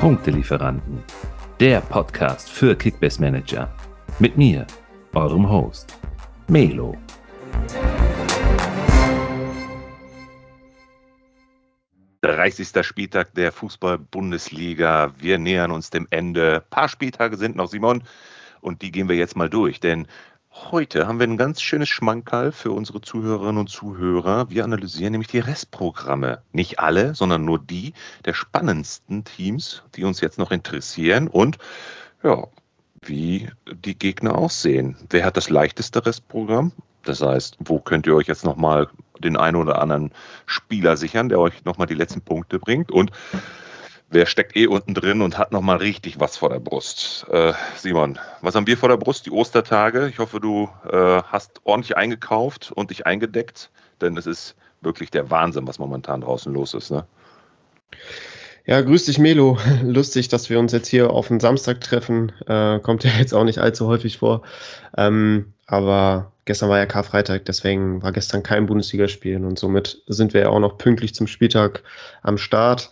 Punktelieferanten, der Podcast für Kickbase Manager. Mit mir, eurem Host, Melo. Dreißigster Spieltag der Fußball-Bundesliga. Wir nähern uns dem Ende. Ein paar Spieltage sind noch, Simon, und die gehen wir jetzt mal durch, denn Heute haben wir ein ganz schönes Schmankerl für unsere Zuhörerinnen und Zuhörer. Wir analysieren nämlich die Restprogramme. Nicht alle, sondern nur die der spannendsten Teams, die uns jetzt noch interessieren und ja, wie die Gegner aussehen. Wer hat das leichteste Restprogramm? Das heißt, wo könnt ihr euch jetzt nochmal den einen oder anderen Spieler sichern, der euch nochmal die letzten Punkte bringt? Und wer steckt eh unten drin und hat nochmal richtig was vor der Brust? Äh, Simon, was haben wir vor der Brust? Die Ostertage. Ich hoffe, du äh, hast ordentlich eingekauft und dich eingedeckt, denn es ist wirklich der Wahnsinn, was momentan draußen los ist. Ne? Ja, grüß dich, Melo. Lustig, dass wir uns jetzt hier auf den Samstag treffen. Äh, kommt ja jetzt auch nicht allzu häufig vor. Ähm, aber gestern war ja Karfreitag, deswegen war gestern kein Bundesligaspiel und somit sind wir ja auch noch pünktlich zum Spieltag am Start.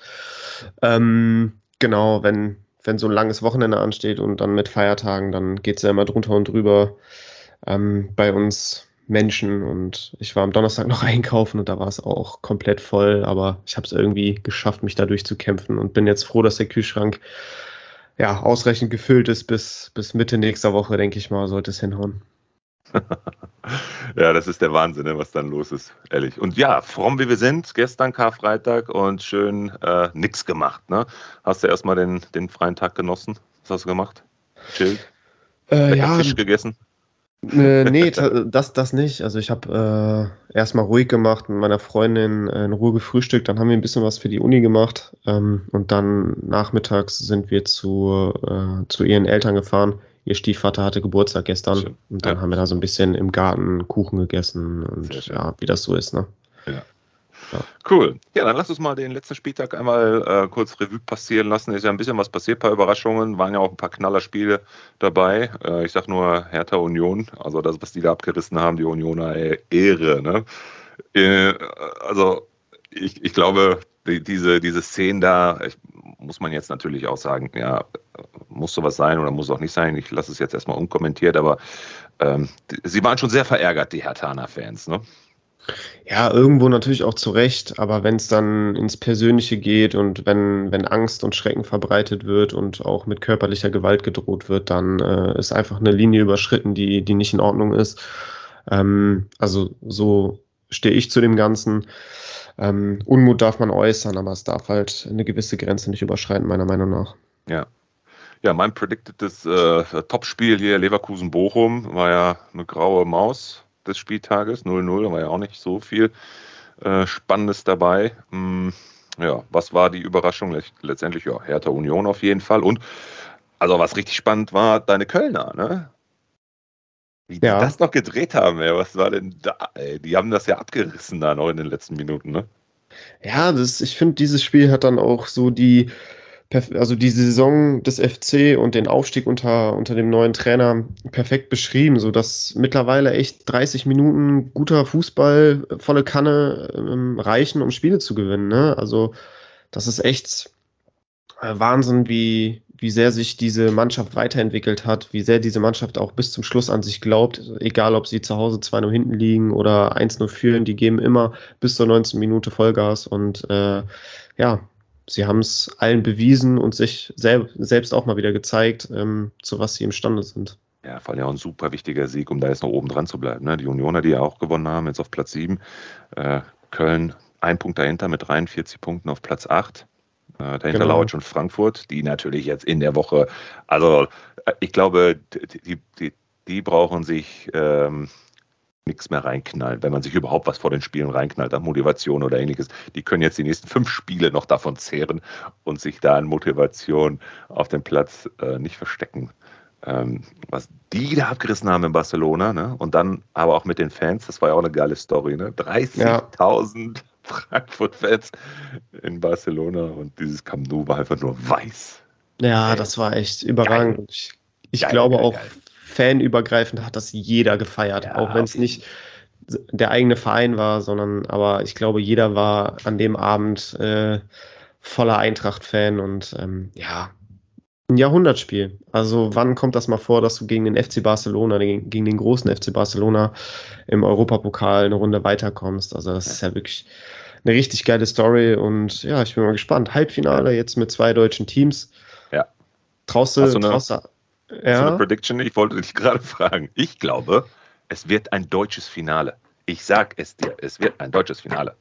Ähm, genau, wenn, wenn so ein langes Wochenende ansteht und dann mit Feiertagen, dann geht es ja immer drunter und drüber ähm, bei uns Menschen. Und ich war am Donnerstag noch einkaufen und da war es auch komplett voll, aber ich habe es irgendwie geschafft, mich da durchzukämpfen und bin jetzt froh, dass der Kühlschrank ja ausreichend gefüllt ist bis, bis Mitte nächster Woche, denke ich mal, sollte es hinhauen. ja, das ist der Wahnsinn, ne, was dann los ist, ehrlich. Und ja, fromm wie wir sind, gestern Karfreitag und schön äh, nix gemacht. Ne? Hast du erstmal den, den freien Tag genossen? Was hast du gemacht? Chill? Äh, ja, Fisch gegessen? Äh, nee, das, das nicht. Also ich habe äh, erstmal ruhig gemacht, mit meiner Freundin äh, in Ruhe gefrühstückt, dann haben wir ein bisschen was für die Uni gemacht ähm, und dann nachmittags sind wir zu, äh, zu ihren Eltern gefahren ihr Stiefvater hatte Geburtstag gestern Schön. und dann ja. haben wir da so ein bisschen im Garten Kuchen gegessen und ja, wie das so ist, ne? Ja. Ja. Cool. Ja, dann lass uns mal den letzten Spieltag einmal äh, kurz Revue passieren lassen. Ist ja ein bisschen was passiert, ein paar Überraschungen, waren ja auch ein paar Knallerspiele dabei. Äh, ich sag nur Hertha Union, also das, was die da abgerissen haben, die Unioner Ehre. Ne? Äh, also ich, ich glaube, die, diese, diese Szenen da, ich, muss man jetzt natürlich auch sagen, ja, muss sowas sein oder muss auch nicht sein. Ich lasse es jetzt erstmal unkommentiert, aber ähm, sie waren schon sehr verärgert, die Hertana-Fans, ne? Ja, irgendwo natürlich auch zu Recht, aber wenn es dann ins Persönliche geht und wenn, wenn Angst und Schrecken verbreitet wird und auch mit körperlicher Gewalt gedroht wird, dann äh, ist einfach eine Linie überschritten, die, die nicht in Ordnung ist. Ähm, also so stehe ich zu dem Ganzen. Ähm, Unmut darf man äußern, aber es darf halt eine gewisse Grenze nicht überschreiten, meiner Meinung nach. Ja, ja, mein predictedes äh, Topspiel hier, Leverkusen-Bochum, war ja eine graue Maus des Spieltages, 0-0, war ja auch nicht so viel äh, Spannendes dabei. Hm, ja, was war die Überraschung? Letztendlich, ja, Hertha Union auf jeden Fall. Und also was richtig spannend war, deine Kölner, ne? Wie ja. die das noch gedreht haben, ey. was war denn da? Ey? Die haben das ja abgerissen da noch in den letzten Minuten, ne? Ja, das, ich finde, dieses Spiel hat dann auch so die, also die Saison des FC und den Aufstieg unter, unter dem neuen Trainer perfekt beschrieben, so dass mittlerweile echt 30 Minuten guter Fußball, volle Kanne ähm, reichen, um Spiele zu gewinnen. Ne? Also das ist echt äh, Wahnsinn, wie, wie sehr sich diese Mannschaft weiterentwickelt hat, wie sehr diese Mannschaft auch bis zum Schluss an sich glaubt, egal ob sie zu Hause 2-0 hinten liegen oder 1-0 führen, die geben immer bis zur 19 Minute Vollgas und äh, ja, sie haben es allen bewiesen und sich sel selbst auch mal wieder gezeigt, ähm, zu was sie imstande sind. Ja, vor allem auch ein super wichtiger Sieg, um da jetzt noch oben dran zu bleiben. Ne? Die Unioner, die ja auch gewonnen haben, jetzt auf Platz 7. Äh, Köln ein Punkt dahinter mit 43 Punkten auf Platz 8. Äh, dahinter genau. lauert schon Frankfurt, die natürlich jetzt in der Woche, also äh, ich glaube, die, die, die brauchen sich ähm, nichts mehr reinknallen, wenn man sich überhaupt was vor den Spielen reinknallt an Motivation oder ähnliches. Die können jetzt die nächsten fünf Spiele noch davon zehren und sich da an Motivation auf dem Platz äh, nicht verstecken. Ähm, was die da abgerissen haben in Barcelona, ne? Und dann aber auch mit den Fans, das war ja auch eine geile Story, ne? 30.000 ja. Frankfurt-Fans in Barcelona und dieses Camp Nou war einfach nur weiß. Ja, das war echt überragend. Geil. Ich, ich geil, glaube geil, auch, fanübergreifend hat das jeder gefeiert, ja, auch wenn es nicht der eigene Verein war, sondern aber ich glaube, jeder war an dem Abend äh, voller Eintracht-Fan und ähm, ja, ein Jahrhundertspiel. Also wann kommt das mal vor, dass du gegen den FC Barcelona, gegen den großen FC Barcelona im Europapokal eine Runde weiterkommst? Also das ist ja wirklich eine richtig geile Story und ja, ich bin mal gespannt. Halbfinale jetzt mit zwei deutschen Teams. Ja. Traust du, Hast du eine, traust du, ja? eine Prediction? Ich wollte dich gerade fragen. Ich glaube, es wird ein deutsches Finale. Ich sag es dir, es wird ein deutsches Finale.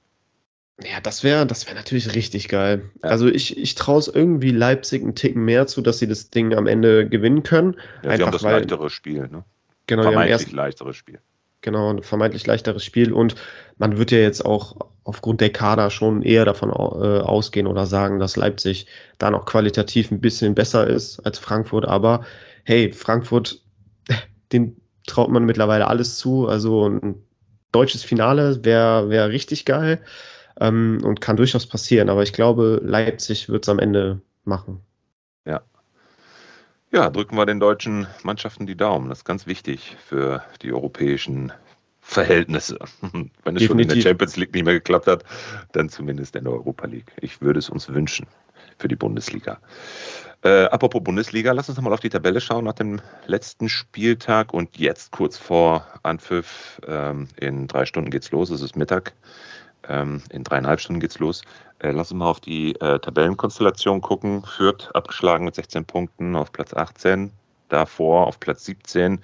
Ja, das wäre das wär natürlich richtig geil. Also ich, ich traue es irgendwie Leipzig einen Ticken mehr zu, dass sie das Ding am Ende gewinnen können. Ja, sie haben das weil, leichtere Spiel, ne? Genau, vermeintlich erst, leichteres Spiel. Genau, ein vermeintlich leichteres Spiel und man wird ja jetzt auch aufgrund der Kader schon eher davon äh, ausgehen oder sagen, dass Leipzig da noch qualitativ ein bisschen besser ist als Frankfurt, aber hey, Frankfurt, den traut man mittlerweile alles zu, also ein deutsches Finale wäre wär richtig geil ähm, und kann durchaus passieren. Aber ich glaube, Leipzig wird es am Ende machen. Ja. Ja, drücken wir den deutschen Mannschaften die Daumen. Das ist ganz wichtig für die europäischen Verhältnisse. Wenn es Definitiv. schon in der Champions League nicht mehr geklappt hat, dann zumindest in der Europa League. Ich würde es uns wünschen für die Bundesliga. Äh, apropos Bundesliga, lass uns nochmal auf die Tabelle schauen nach dem letzten Spieltag und jetzt kurz vor Anpfiff. Ähm, in drei Stunden geht's los, es ist Mittag. Ähm, in dreieinhalb Stunden geht's los. Äh, lass uns mal auf die äh, Tabellenkonstellation gucken. Fürth abgeschlagen mit 16 Punkten auf Platz 18. Davor auf Platz 17.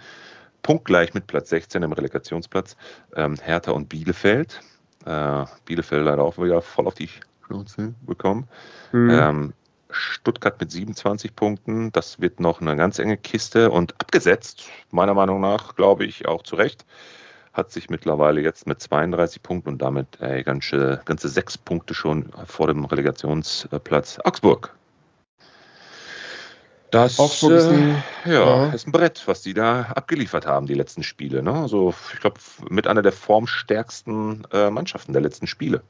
Punktgleich mit Platz 16 im Relegationsplatz. Ähm, Hertha und Bielefeld. Äh, Bielefeld leider auch wieder voll auf die Schnauze bekommen. Mhm. Ähm, Stuttgart mit 27 Punkten. Das wird noch eine ganz enge Kiste und abgesetzt, meiner Meinung nach, glaube ich, auch zu Recht hat sich mittlerweile jetzt mit 32 Punkten und damit ey, ganze, ganze sechs Punkte schon vor dem Relegationsplatz Augsburg. Das Augsburg ist, ein, äh, ja, ja. ist ein Brett, was die da abgeliefert haben, die letzten Spiele. Ne? Also ich glaube, mit einer der formstärksten äh, Mannschaften der letzten Spiele.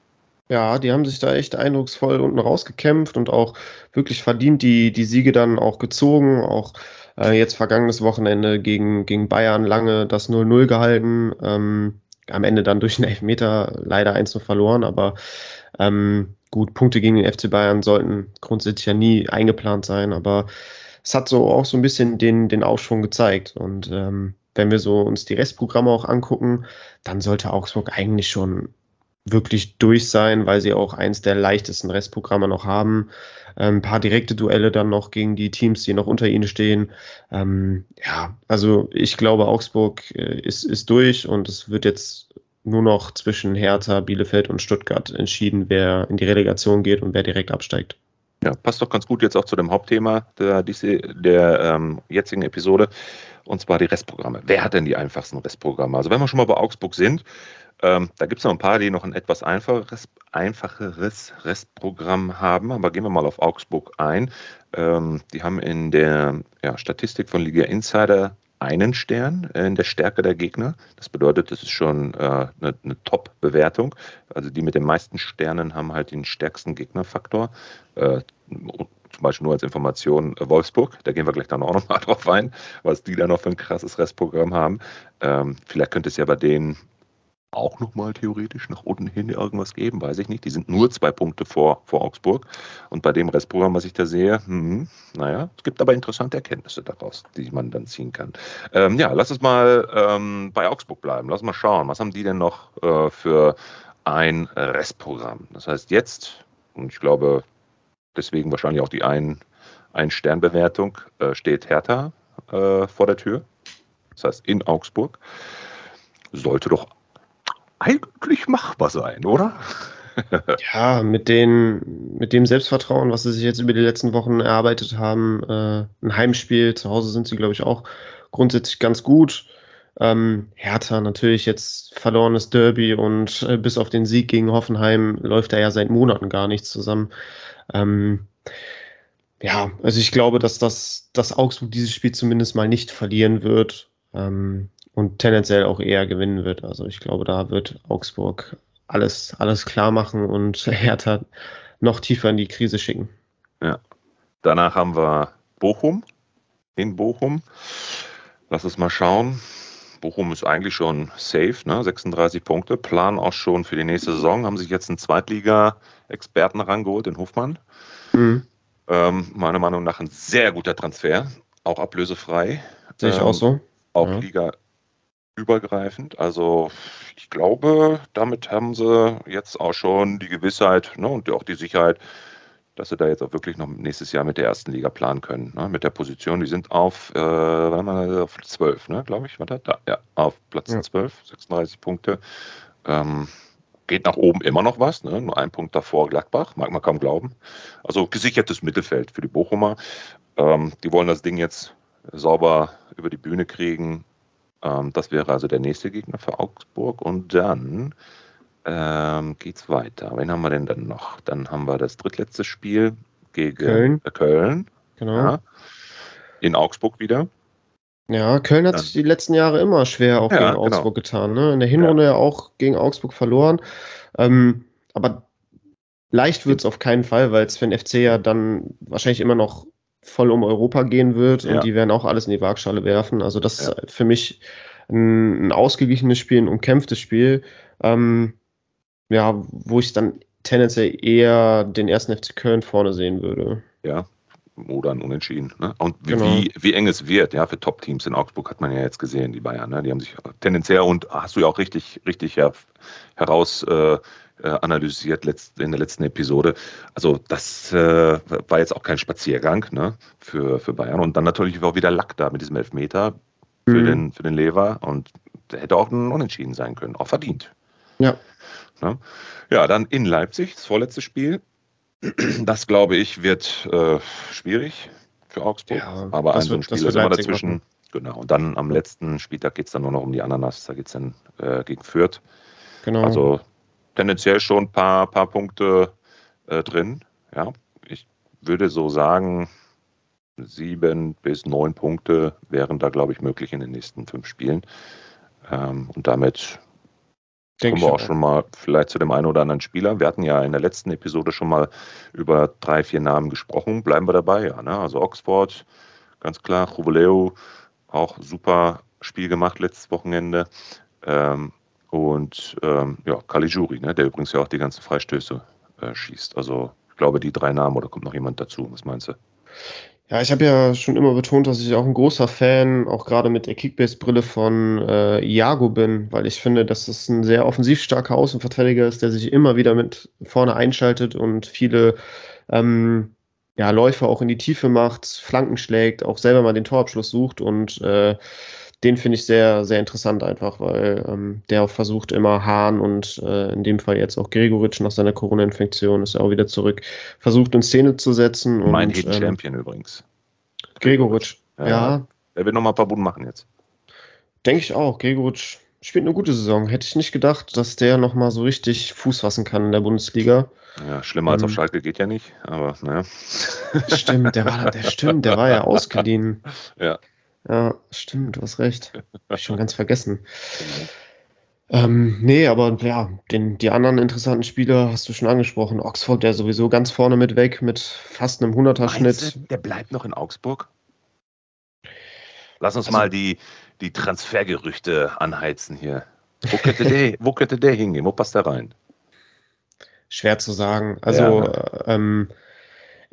Ja, die haben sich da echt eindrucksvoll unten rausgekämpft und auch wirklich verdient die, die Siege dann auch gezogen. Auch äh, jetzt vergangenes Wochenende gegen, gegen Bayern lange das 0-0 gehalten. Ähm, am Ende dann durch einen Elfmeter leider 1 verloren, aber ähm, gut, Punkte gegen den FC Bayern sollten grundsätzlich ja nie eingeplant sein, aber es hat so auch so ein bisschen den, den Aufschwung gezeigt. Und ähm, wenn wir so uns die Restprogramme auch angucken, dann sollte Augsburg eigentlich schon wirklich durch sein, weil sie auch eins der leichtesten Restprogramme noch haben. Ähm, ein paar direkte Duelle dann noch gegen die Teams, die noch unter ihnen stehen. Ähm, ja, also ich glaube, Augsburg äh, ist, ist durch und es wird jetzt nur noch zwischen Hertha, Bielefeld und Stuttgart entschieden, wer in die Relegation geht und wer direkt absteigt. Ja, passt doch ganz gut jetzt auch zu dem Hauptthema der, der ähm, jetzigen Episode, und zwar die Restprogramme. Wer hat denn die einfachsten Restprogramme? Also wenn wir schon mal bei Augsburg sind, ähm, da gibt es noch ein paar, die noch ein etwas einfacheres, einfacheres Restprogramm haben, aber gehen wir mal auf Augsburg ein. Ähm, die haben in der ja, Statistik von Liga Insider einen Stern in der Stärke der Gegner. Das bedeutet, das ist schon äh, eine, eine Top-Bewertung. Also die mit den meisten Sternen haben halt den stärksten Gegnerfaktor. Äh, zum Beispiel nur als Information äh, Wolfsburg, da gehen wir gleich dann auch nochmal drauf ein, was die da noch für ein krasses Restprogramm haben. Ähm, vielleicht könnte es ja bei denen auch nochmal theoretisch nach unten hin irgendwas geben, weiß ich nicht. Die sind nur zwei Punkte vor, vor Augsburg. Und bei dem Restprogramm, was ich da sehe, hm, naja, es gibt aber interessante Erkenntnisse daraus, die man dann ziehen kann. Ähm, ja, lass uns mal ähm, bei Augsburg bleiben. Lass mal schauen, was haben die denn noch äh, für ein Restprogramm? Das heißt, jetzt, und ich glaube, deswegen wahrscheinlich auch die ein, ein Sternbewertung, äh, steht Hertha äh, vor der Tür. Das heißt, in Augsburg sollte doch eigentlich machbar sein, oder? ja, mit, den, mit dem Selbstvertrauen, was sie sich jetzt über die letzten Wochen erarbeitet haben, äh, ein Heimspiel, zu Hause sind sie, glaube ich, auch grundsätzlich ganz gut. Ähm, Hertha natürlich jetzt verlorenes Derby und äh, bis auf den Sieg gegen Hoffenheim läuft da ja seit Monaten gar nichts zusammen. Ähm, ja, also ich glaube, dass das dass Augsburg dieses Spiel zumindest mal nicht verlieren wird. Ähm, und tendenziell auch eher gewinnen wird. Also ich glaube, da wird Augsburg alles, alles klar machen und Hertha noch tiefer in die Krise schicken. Ja. Danach haben wir Bochum in Bochum. Lass uns mal schauen. Bochum ist eigentlich schon safe, ne? 36 Punkte, planen auch schon für die nächste Saison, haben sich jetzt einen Zweitliga-Experten rangeholt, den Hofmann. Mhm. Ähm, meiner Meinung nach ein sehr guter Transfer, auch ablösefrei. Sehe ich ähm, auch so. Auch ja. Liga übergreifend. Also ich glaube, damit haben sie jetzt auch schon die Gewissheit ne, und auch die Sicherheit, dass sie da jetzt auch wirklich noch nächstes Jahr mit der ersten Liga planen können. Ne, mit der Position, die sind auf, äh, auf 12, ne, glaube ich, war das? Da, ja, auf Platz ja. 12, 36 Punkte. Ähm, geht nach oben immer noch was, ne? nur ein Punkt davor Gladbach, mag man kaum glauben. Also gesichertes Mittelfeld für die Bochumer. Ähm, die wollen das Ding jetzt sauber über die Bühne kriegen. Ähm, das wäre also der nächste Gegner für Augsburg. Und dann ähm, geht es weiter. Wen haben wir denn dann noch? Dann haben wir das drittletzte Spiel gegen Köln. Äh, Köln. Genau. Ja. In Augsburg wieder. Ja, Köln hat sich die letzten Jahre immer schwer auch ja, gegen genau. Augsburg genau. getan. Ne? In der Hinrunde ja. auch gegen Augsburg verloren. Ähm, aber leicht wird es auf keinen Fall, weil es für den FC ja dann wahrscheinlich immer noch voll um Europa gehen wird ja. und die werden auch alles in die Waagschale werfen. Also das ist für mich ein, ein, ausgeglichenes Spiel, ein umkämpftes Spiel. Ähm, ja, wo ich dann tendenziell eher den ersten FC Köln vorne sehen würde. Ja, oder ein Unentschieden. Ne? Und wie, genau. wie, wie, eng es wird, ja, für Top-Teams in Augsburg hat man ja jetzt gesehen, die Bayern, ne? die haben sich tendenziell und hast du ja auch richtig, richtig her, heraus äh, äh analysiert letzt, in der letzten Episode. Also das äh, war jetzt auch kein Spaziergang ne? für, für Bayern. Und dann natürlich auch wieder Lack da mit diesem Elfmeter für, mhm. den, für den Lever und der hätte auch ein Unentschieden sein können, auch verdient. Ja. Ne? Ja, dann in Leipzig, das vorletzte Spiel. Das, glaube ich, wird äh, schwierig für Augsburg. Ja, aber ein so ein Spiel ist immer dazwischen. Genau. Und dann am letzten Spieltag geht es dann nur noch um die Ananas. Da geht es dann äh, gegen Fürth. Genau. Also tendenziell schon ein paar, paar Punkte äh, drin. Ja, ich würde so sagen, sieben bis neun Punkte wären da, glaube ich, möglich in den nächsten fünf Spielen. Ähm, und damit Kommen wir auch schon mal vielleicht zu dem einen oder anderen Spieler. Wir hatten ja in der letzten Episode schon mal über drei, vier Namen gesprochen. Bleiben wir dabei, ja. Ne? Also Oxford, ganz klar. Jubileo, auch super Spiel gemacht letztes Wochenende. Ähm, und ähm, ja, Caligiuri, ne? der übrigens ja auch die ganzen Freistöße äh, schießt. Also ich glaube, die drei Namen oder kommt noch jemand dazu? Was meinst du? Ja, ich habe ja schon immer betont, dass ich auch ein großer Fan, auch gerade mit der Kickbase-Brille von äh, Iago bin, weil ich finde, dass es ein sehr offensiv starker Außenverteidiger ist, der sich immer wieder mit vorne einschaltet und viele ähm, ja, Läufe auch in die Tiefe macht, Flanken schlägt, auch selber mal den Torabschluss sucht und äh, den finde ich sehr, sehr interessant einfach, weil ähm, der auch versucht immer Hahn und äh, in dem Fall jetzt auch Gregoritsch nach seiner Corona-Infektion ist er auch wieder zurück, versucht in Szene zu setzen. Mein und, Hidden ähm, Champion übrigens. Gregoritsch, ja. ja. Er wird nochmal ein paar Buden machen jetzt. Denke ich auch. Gregoritsch spielt eine gute Saison. Hätte ich nicht gedacht, dass der nochmal so richtig Fuß fassen kann in der Bundesliga. Ja, schlimmer ähm, als auf ähm, Schalke geht ja nicht, aber naja. Stimmt, der war, der stimmt, der war ja ausgeliehen. Ja. Ja, stimmt, du hast recht. Hab ich schon ganz vergessen. Ähm, nee, aber ja, den, die anderen interessanten Spieler hast du schon angesprochen. Oxford, der sowieso ganz vorne mit weg, mit fast einem 100er-Schnitt. Der bleibt noch in Augsburg? Lass uns also, mal die, die Transfergerüchte anheizen hier. Wo könnte, der, wo könnte der hingehen? Wo passt der rein? Schwer zu sagen. Also, ja. ähm,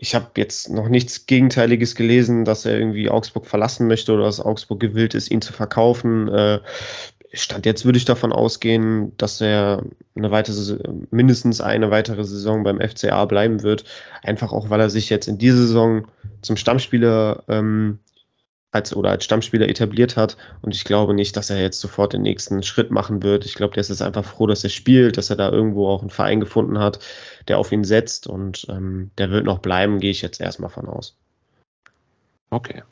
ich habe jetzt noch nichts Gegenteiliges gelesen, dass er irgendwie Augsburg verlassen möchte oder dass Augsburg gewillt ist, ihn zu verkaufen. Äh, Stand jetzt würde ich davon ausgehen, dass er eine weitere, mindestens eine weitere Saison beim FCA bleiben wird. Einfach auch, weil er sich jetzt in dieser Saison zum Stammspieler ähm, als oder als Stammspieler etabliert hat. Und ich glaube nicht, dass er jetzt sofort den nächsten Schritt machen wird. Ich glaube, der ist jetzt einfach froh, dass er spielt, dass er da irgendwo auch einen Verein gefunden hat, der auf ihn setzt und ähm, der wird noch bleiben, gehe ich jetzt erstmal von aus. Okay.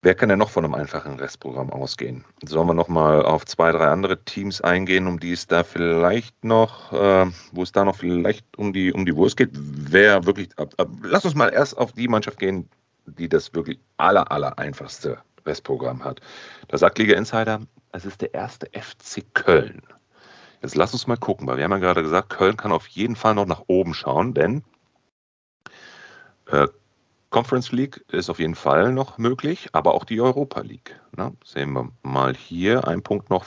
Wer kann denn noch von einem einfachen Restprogramm ausgehen? Sollen wir noch mal auf zwei, drei andere Teams eingehen, um die es da vielleicht noch, äh, wo es da noch vielleicht um die um die Wurst geht? Wer wirklich? Ab, ab, lass uns mal erst auf die Mannschaft gehen, die das wirklich aller, aller einfachste Restprogramm hat. Da sagt Liga Insider, es ist der erste FC Köln. Jetzt lass uns mal gucken, weil wir haben ja gerade gesagt, Köln kann auf jeden Fall noch nach oben schauen, denn äh, Conference League ist auf jeden Fall noch möglich, aber auch die Europa League. Ne? Sehen wir mal hier, ein Punkt noch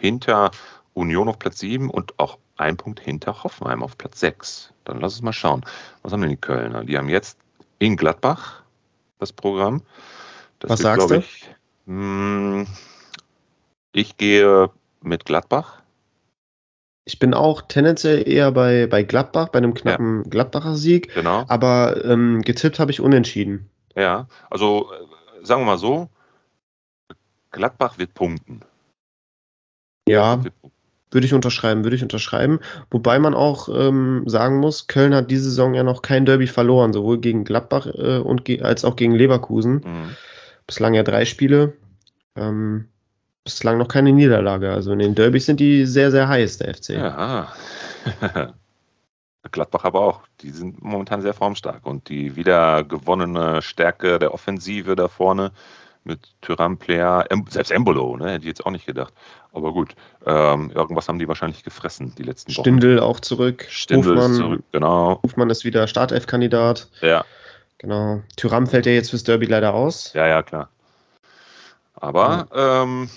hinter Union auf Platz 7 und auch ein Punkt hinter Hoffenheim auf Platz 6. Dann lass uns mal schauen. Was haben denn die Kölner? Die haben jetzt in Gladbach das Programm. Das Was wird, sagst du? Ich, mh, hm, ich gehe mit Gladbach. Ich bin auch tendenziell eher bei, bei Gladbach, bei einem knappen ja. Gladbacher Sieg. Genau. Aber ähm, getippt habe ich unentschieden. Ja, also äh, sagen wir mal so, Gladbach wird punkten. Ja, würde ich unterschreiben, würde ich unterschreiben. Wobei man auch ähm, sagen muss, Köln hat diese Saison ja noch kein Derby verloren, sowohl gegen Gladbach äh, und ge als auch gegen Leverkusen. Mhm. Bislang ja drei Spiele. Ähm, bislang noch keine Niederlage. Also in den Derbys sind die sehr, sehr heiß, der FC. Ja. Gladbach aber auch. Die sind momentan sehr formstark und die wieder gewonnene Stärke der Offensive da vorne mit Tyram, Player, selbst Embolo, ne, hätte ich jetzt auch nicht gedacht. Aber gut, ähm, irgendwas haben die wahrscheinlich gefressen die letzten Wochen. Stindel auch zurück. Stindel Hofmann, ist zurück, genau. Hofmann ist wieder Startelf-Kandidat. Ja. Genau. Tyram fällt ja jetzt fürs Derby leider aus. Ja, ja, klar. Aber ja. Ähm,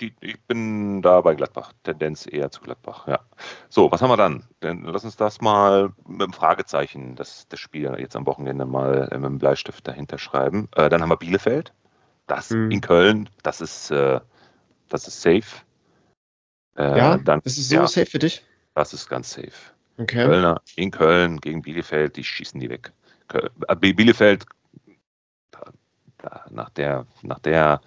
die, ich bin da bei Gladbach. Tendenz eher zu Gladbach, ja. So, was haben wir dann? dann lass uns das mal mit dem Fragezeichen, das, das Spiel jetzt am Wochenende mal mit dem Bleistift dahinter schreiben. Äh, dann haben wir Bielefeld. Das mhm. in Köln, das ist, äh, das ist safe. Äh, ja, dann, das ist so ja, safe für dich? Das ist ganz safe. Okay. Kölner in Köln gegen Bielefeld, die schießen die weg. Äh, Bielefeld, nach der, nach der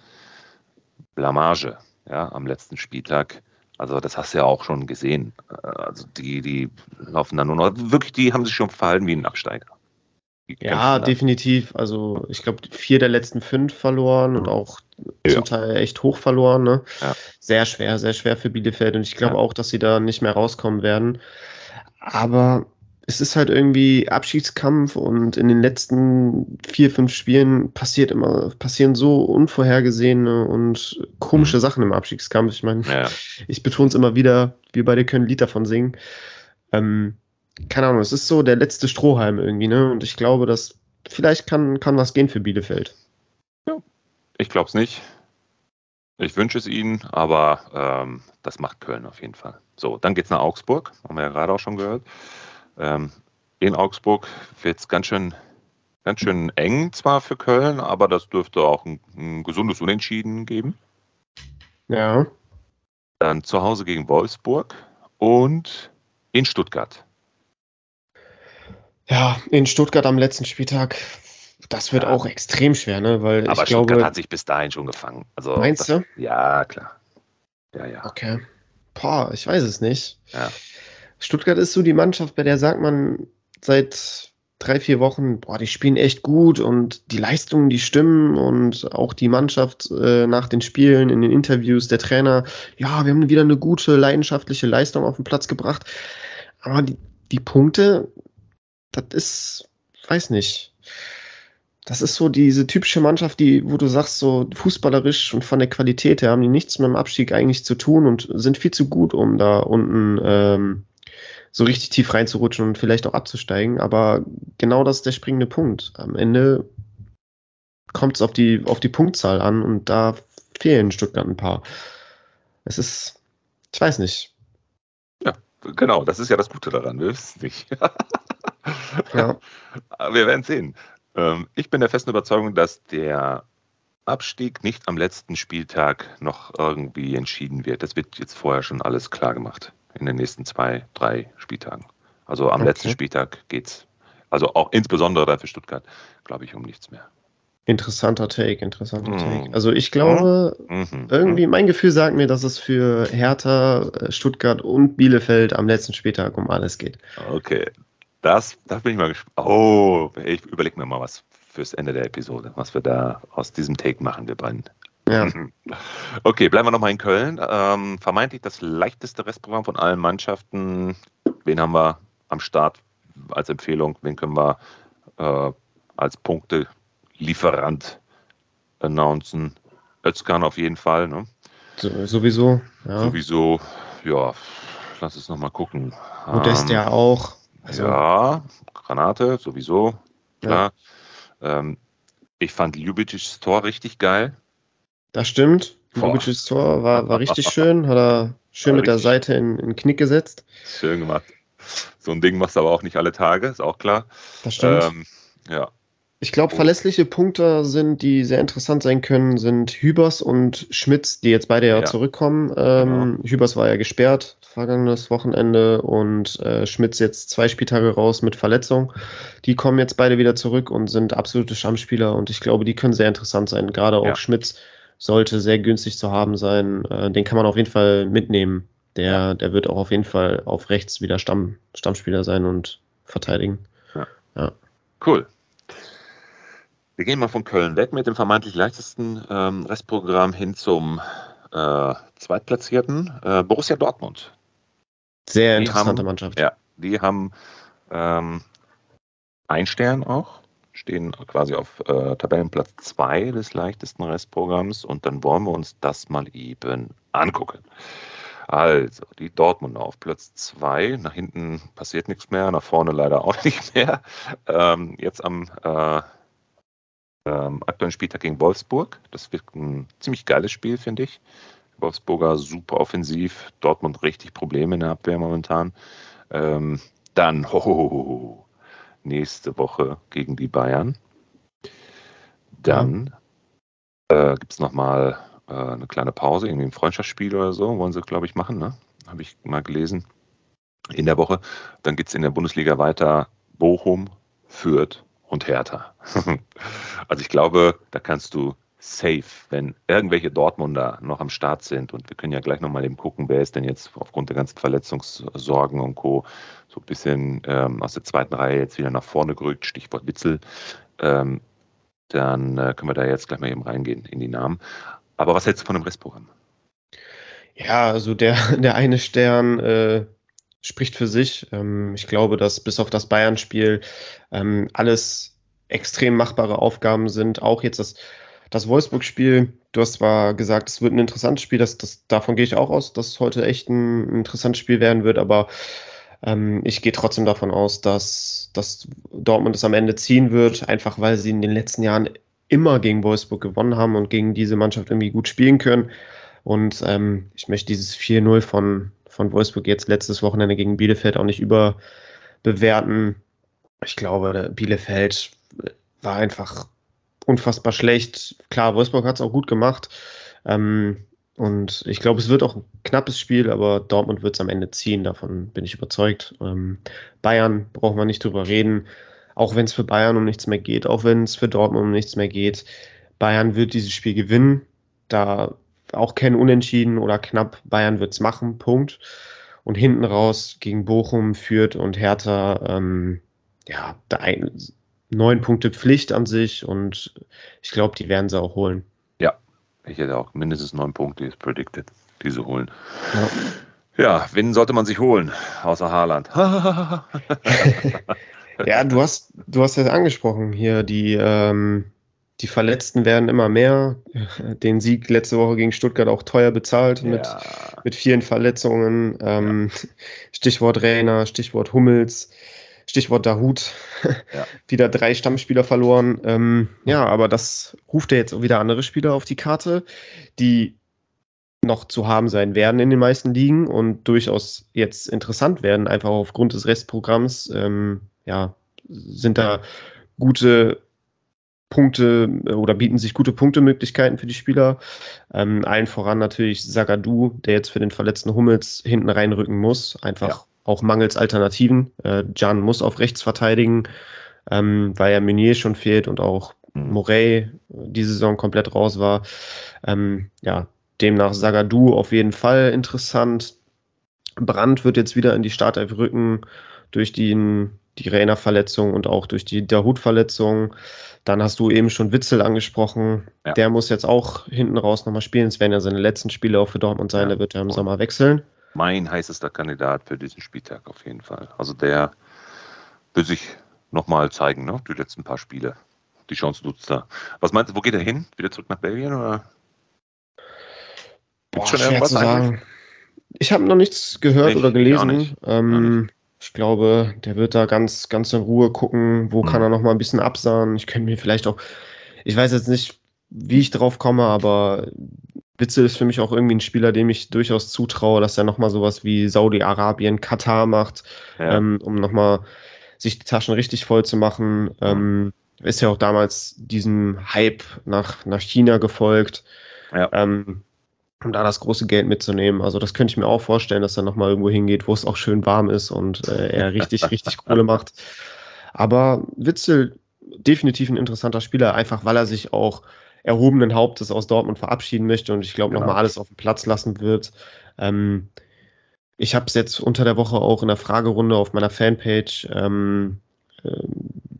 Blamage, ja, am letzten Spieltag. Also das hast du ja auch schon gesehen. Also die, die laufen dann nur noch, wirklich, die haben sich schon verhalten wie ein Absteiger. Ja, definitiv. Also ich glaube, vier der letzten fünf verloren und auch ja. zum Teil echt hoch verloren. Ne? Ja. Sehr schwer, sehr schwer für Bielefeld. Und ich glaube ja. auch, dass sie da nicht mehr rauskommen werden. Aber es ist halt irgendwie Abschiedskampf und in den letzten vier, fünf Spielen passiert immer, passieren so unvorhergesehene und komische mhm. Sachen im Abschiedskampf. Ich meine, ich betone es immer wieder, wir beide können ein Lied davon singen. Ähm, keine Ahnung, es ist so der letzte Strohhalm irgendwie, ne? Und ich glaube, dass vielleicht kann, kann was gehen für Bielefeld. Ja, ich glaube es nicht. Ich wünsche es ihnen, aber ähm, das macht Köln auf jeden Fall. So, dann geht es nach Augsburg, haben wir ja gerade auch schon gehört. Ähm, in Augsburg wird es ganz schön, ganz schön eng zwar für Köln, aber das dürfte auch ein, ein gesundes Unentschieden geben. Ja. Dann zu Hause gegen Wolfsburg und in Stuttgart. Ja, in Stuttgart am letzten Spieltag, das wird ja. auch extrem schwer, ne? Weil Aber ich Stuttgart glaube, hat sich bis dahin schon gefangen. Also meinst das, du? Ja, klar. Ja, ja. Okay. Boah, ich weiß es nicht. Ja. Stuttgart ist so die Mannschaft, bei der sagt man seit drei, vier Wochen, boah, die spielen echt gut und die Leistungen, die stimmen und auch die Mannschaft äh, nach den Spielen, in den Interviews, der Trainer, ja, wir haben wieder eine gute, leidenschaftliche Leistung auf den Platz gebracht. Aber die, die Punkte, das ist, weiß nicht. Das ist so diese typische Mannschaft, die, wo du sagst, so fußballerisch und von der Qualität her haben die nichts mit dem Abstieg eigentlich zu tun und sind viel zu gut, um da unten ähm, so richtig tief reinzurutschen und vielleicht auch abzusteigen. Aber genau das ist der springende Punkt. Am Ende kommt es auf die, auf die Punktzahl an und da fehlen Stuttgart ein paar. Es ist, ich weiß nicht. Ja, genau, das ist ja das Gute daran, wir wissen es nicht. ja. Wir werden sehen. Ähm, ich bin der festen Überzeugung, dass der Abstieg nicht am letzten Spieltag noch irgendwie entschieden wird. Das wird jetzt vorher schon alles klar gemacht in den nächsten zwei, drei Spieltagen. Also am okay. letzten Spieltag geht es, also auch insbesondere für Stuttgart, glaube ich, um nichts mehr. Interessanter Take, interessanter mm. Take. Also ich glaube, mm irgendwie, mein Gefühl sagt mir, dass es für Hertha, äh, Stuttgart und Bielefeld am letzten Spieltag um alles geht. Okay, das, das bin ich mal gespannt. Oh, ich überlege mir mal was fürs Ende der Episode, was wir da aus diesem Take machen, wir beiden. Ja. Okay, bleiben wir nochmal in Köln. Ähm, vermeintlich das leichteste Restprogramm von allen Mannschaften. Wen haben wir am Start als Empfehlung? Wen können wir äh, als Punktelieferant announcen? Özkan auf jeden Fall. Ne? So, sowieso. Ja. Sowieso, ja. Lass es nochmal gucken. Modest ähm, ja auch. Also, ja, Granate, sowieso. Klar. Ähm, ich fand Ljubicics Tor richtig geil. Das stimmt. Ljubicics Tor war, war richtig schön. Hat er schön war mit der Seite in, in Knick gesetzt. Schön gemacht. So ein Ding machst du aber auch nicht alle Tage, ist auch klar. Das stimmt. Ähm, ja, ich glaube, verlässliche Punkte sind, die sehr interessant sein können, sind Hübers und Schmitz, die jetzt beide ja, ja. zurückkommen. Ähm, genau. Hübers war ja gesperrt vergangenes Wochenende und äh, Schmitz jetzt zwei Spieltage raus mit Verletzung. Die kommen jetzt beide wieder zurück und sind absolute Stammspieler und ich glaube, die können sehr interessant sein. Gerade auch ja. Schmitz sollte sehr günstig zu haben sein. Äh, den kann man auf jeden Fall mitnehmen. Der, der wird auch auf jeden Fall auf rechts wieder Stamm, Stammspieler sein und verteidigen. Ja. Cool. Wir gehen mal von Köln weg mit dem vermeintlich leichtesten ähm, Restprogramm hin zum äh, Zweitplatzierten, äh, Borussia Dortmund. Sehr interessante haben, Mannschaft. Ja, die haben ähm, ein Stern auch, stehen quasi auf äh, Tabellenplatz 2 des leichtesten Restprogramms und dann wollen wir uns das mal eben angucken. Also, die Dortmunder auf Platz 2. Nach hinten passiert nichts mehr, nach vorne leider auch nicht mehr. Ähm, jetzt am äh, ähm, aktuellen Spieltag gegen Wolfsburg. Das wird ein ziemlich geiles Spiel, finde ich. Wolfsburger super offensiv, Dortmund richtig Probleme in der Abwehr momentan. Ähm, dann ho, nächste Woche gegen die Bayern. Dann äh, gibt es nochmal äh, eine kleine Pause, irgendwie ein Freundschaftsspiel oder so, wollen sie, glaube ich, machen, ne? Habe ich mal gelesen. In der Woche. Dann geht es in der Bundesliga weiter. Bochum, Fürth, und Hertha. also ich glaube, da kannst du safe, wenn irgendwelche Dortmunder noch am Start sind und wir können ja gleich nochmal eben gucken, wer ist denn jetzt aufgrund der ganzen Verletzungssorgen und Co. so ein bisschen ähm, aus der zweiten Reihe jetzt wieder nach vorne gerückt, Stichwort Witzel, ähm, dann äh, können wir da jetzt gleich mal eben reingehen in die Namen. Aber was hältst du von dem Restprogramm? Ja, also der, der eine Stern äh, spricht für sich. Ähm, ich glaube, dass bis auf das Bayern-Spiel ähm, alles extrem machbare Aufgaben sind. Auch jetzt das, das Wolfsburg-Spiel. Du hast zwar gesagt, es wird ein interessantes Spiel. Das, das, davon gehe ich auch aus, dass es heute echt ein, ein interessantes Spiel werden wird. Aber ähm, ich gehe trotzdem davon aus, dass, dass Dortmund es am Ende ziehen wird. Einfach weil sie in den letzten Jahren immer gegen Wolfsburg gewonnen haben und gegen diese Mannschaft irgendwie gut spielen können. Und ähm, ich möchte dieses 4-0 von, von Wolfsburg jetzt letztes Wochenende gegen Bielefeld auch nicht überbewerten. Ich glaube, Bielefeld war einfach unfassbar schlecht. Klar, Wolfsburg hat es auch gut gemacht. Ähm, und ich glaube, es wird auch ein knappes Spiel, aber Dortmund wird es am Ende ziehen, davon bin ich überzeugt. Ähm, Bayern braucht man nicht drüber reden, auch wenn es für Bayern um nichts mehr geht, auch wenn es für Dortmund um nichts mehr geht. Bayern wird dieses Spiel gewinnen. Da auch kein Unentschieden oder knapp. Bayern wird es machen, Punkt. Und hinten raus gegen Bochum führt und Hertha, ähm, ja, neun Punkte Pflicht an sich und ich glaube, die werden sie auch holen. Ja, ich hätte auch mindestens neun Punkte ist predicted, die sie holen. Ja. Ja, wen sollte man sich holen, außer Haaland? ja, du hast, du hast ja angesprochen hier, die, ähm, die Verletzten werden immer mehr. Den Sieg letzte Woche gegen Stuttgart auch teuer bezahlt ja. mit, mit vielen Verletzungen. Ähm, ja. Stichwort Rainer, Stichwort Hummels, Stichwort Dahut. Ja. wieder drei Stammspieler verloren. Ähm, ja, aber das ruft ja jetzt wieder andere Spieler auf die Karte, die noch zu haben sein werden in den meisten Ligen und durchaus jetzt interessant werden, einfach aufgrund des Restprogramms. Ähm, ja, sind da gute Punkte äh, oder bieten sich gute Punktemöglichkeiten für die Spieler. Ähm, allen voran natürlich Sagadu, der jetzt für den verletzten Hummels hinten reinrücken muss. Einfach ja. auch mangels Alternativen. Äh, Jan muss auf rechts verteidigen, ähm, weil ja Meunier schon fehlt und auch mhm. Morey diese Saison komplett raus war. Ähm, ja, demnach Sagadu auf jeden Fall interessant. Brandt wird jetzt wieder in die Startelf rücken durch den die Rainer-Verletzung und auch durch die Dahut-Verletzung. Dann hast du eben schon Witzel angesprochen. Ja. Der muss jetzt auch hinten raus nochmal spielen. Es werden ja seine letzten Spiele auch für Dortmund sein. Ja. Der wird ja im Sommer wechseln. Mein heißester Kandidat für diesen Spieltag auf jeden Fall. Also der will sich nochmal zeigen, ne? die letzten paar Spiele. Die Chance nutzt er. Was meinst du, wo geht er hin? Wieder zurück nach Belgien oder? Boah, schon irgendwas zu sagen. Ich habe noch nichts gehört nicht, oder gelesen. Ähm, Ich glaube, der wird da ganz, ganz in Ruhe gucken, wo mhm. kann er noch mal ein bisschen absahen. Ich könnte mir vielleicht auch, ich weiß jetzt nicht, wie ich drauf komme, aber Witzel ist für mich auch irgendwie ein Spieler, dem ich durchaus zutraue, dass er nochmal sowas wie Saudi-Arabien, Katar macht, ja. ähm, um nochmal sich die Taschen richtig voll zu machen. Ähm, ist ja auch damals diesem Hype nach, nach China gefolgt, ja. ähm, um da das große Geld mitzunehmen. Also das könnte ich mir auch vorstellen, dass er nochmal irgendwo hingeht, wo es auch schön warm ist und äh, er richtig, richtig Kohle macht. Aber Witzel definitiv ein interessanter Spieler, einfach weil er sich auch erhobenen Hauptes aus Dortmund verabschieden möchte und ich glaube genau. nochmal alles auf den Platz lassen wird. Ähm, ich habe es jetzt unter der Woche auch in der Fragerunde auf meiner Fanpage ähm, äh,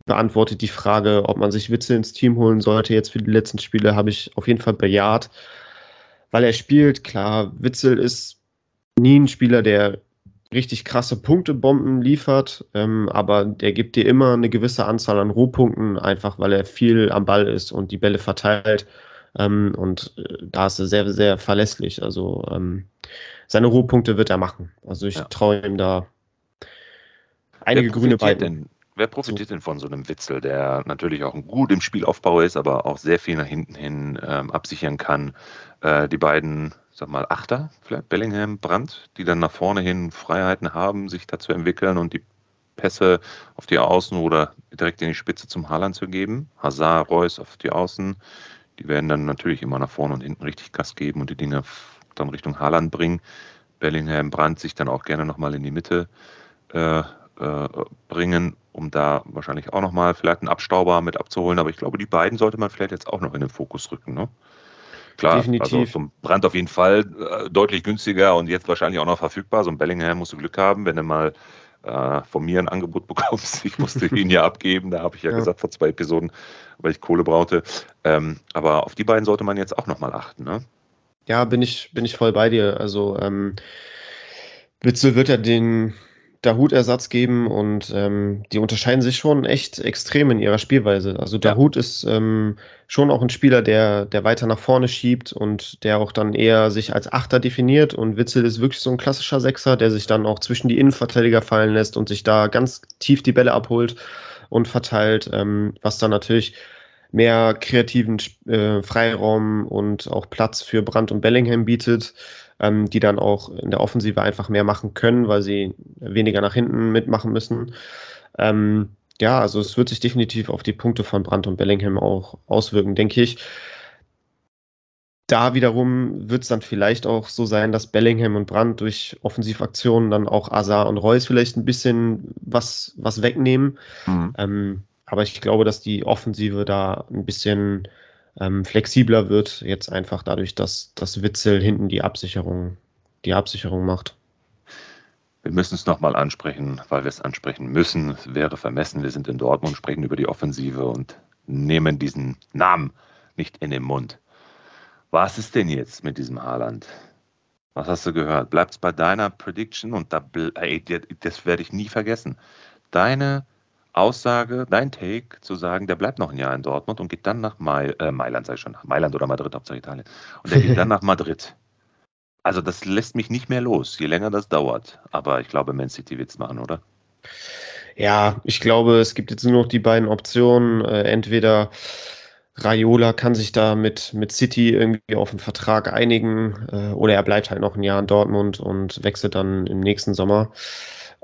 beantwortet, die Frage, ob man sich Witze ins Team holen sollte. Jetzt für die letzten Spiele habe ich auf jeden Fall bejaht, weil er spielt. Klar, Witzel ist nie ein Spieler, der richtig krasse Punktebomben liefert, ähm, aber der gibt dir immer eine gewisse Anzahl an Rohpunkten, einfach weil er viel am Ball ist und die Bälle verteilt. Ähm, und äh, da ist er sehr, sehr verlässlich. Also ähm, seine Rohpunkte wird er machen. Also ich ja. traue ihm da einige grüne Balken. Wer profitiert so. denn von so einem Witzel, der natürlich auch gut im Spielaufbau ist, aber auch sehr viel nach hinten hin ähm, absichern kann? Äh, die beiden sag mal, Achter, vielleicht Bellingham, Brandt, die dann nach vorne hin Freiheiten haben, sich da zu entwickeln und die Pässe auf die Außen oder direkt in die Spitze zum Haaland zu geben. Hazard, Reus auf die Außen, die werden dann natürlich immer nach vorne und hinten richtig Gas geben und die Dinge dann Richtung Haaland bringen. Bellingham, Brandt sich dann auch gerne nochmal in die Mitte äh, äh, bringen, um da wahrscheinlich auch nochmal vielleicht einen Abstauber mit abzuholen. Aber ich glaube, die beiden sollte man vielleicht jetzt auch noch in den Fokus rücken. Ne? Klar, also Definitiv. also zum Brand auf jeden Fall äh, deutlich günstiger und jetzt wahrscheinlich auch noch verfügbar. So ein Bellingham musst du Glück haben, wenn du mal äh, von mir ein Angebot bekommst. Ich musste ihn ja abgeben, da habe ich ja, ja, gesagt vor zwei Episoden, weil ich Kohle brauchte. Ähm, aber auf die beiden sollte man jetzt auch nochmal achten, ne? Ja, bin ich, bin ich voll bei dir. Also ähm, Witzel wird ja den, Dahut-Ersatz geben und ähm, die unterscheiden sich schon echt extrem in ihrer Spielweise. Also Dahut ja. ist ähm, schon auch ein Spieler, der, der weiter nach vorne schiebt und der auch dann eher sich als Achter definiert und Witzel ist wirklich so ein klassischer Sechser, der sich dann auch zwischen die Innenverteidiger fallen lässt und sich da ganz tief die Bälle abholt und verteilt, ähm, was dann natürlich mehr kreativen äh, Freiraum und auch Platz für Brandt und Bellingham bietet ähm, die dann auch in der Offensive einfach mehr machen können, weil sie weniger nach hinten mitmachen müssen. Ähm, ja, also es wird sich definitiv auf die Punkte von Brandt und Bellingham auch auswirken, denke ich. Da wiederum wird es dann vielleicht auch so sein, dass Bellingham und Brandt durch Offensivaktionen dann auch Azar und Reus vielleicht ein bisschen was, was wegnehmen. Mhm. Ähm, aber ich glaube, dass die Offensive da ein bisschen ähm, flexibler wird, jetzt einfach dadurch, dass das Witzel hinten die Absicherung, die Absicherung macht. Wir müssen es nochmal ansprechen, weil wir es ansprechen müssen. Es wäre vermessen, wir sind in Dortmund, sprechen über die Offensive und nehmen diesen Namen nicht in den Mund. Was ist denn jetzt mit diesem Haaland? Was hast du gehört? Bleibt es bei deiner Prediction? Und da, ey, das werde ich nie vergessen. Deine Aussage, dein Take, zu sagen, der bleibt noch ein Jahr in Dortmund und geht dann nach Mai, äh, Mailand, sag ich schon, Mailand oder Madrid, Hauptsache Italien. Und der geht dann nach Madrid. Also das lässt mich nicht mehr los, je länger das dauert. Aber ich glaube, Man City wird es machen, oder? Ja, ich glaube, es gibt jetzt nur noch die beiden Optionen. Äh, entweder Raiola kann sich da mit, mit City irgendwie auf einen Vertrag einigen äh, oder er bleibt halt noch ein Jahr in Dortmund und wechselt dann im nächsten Sommer.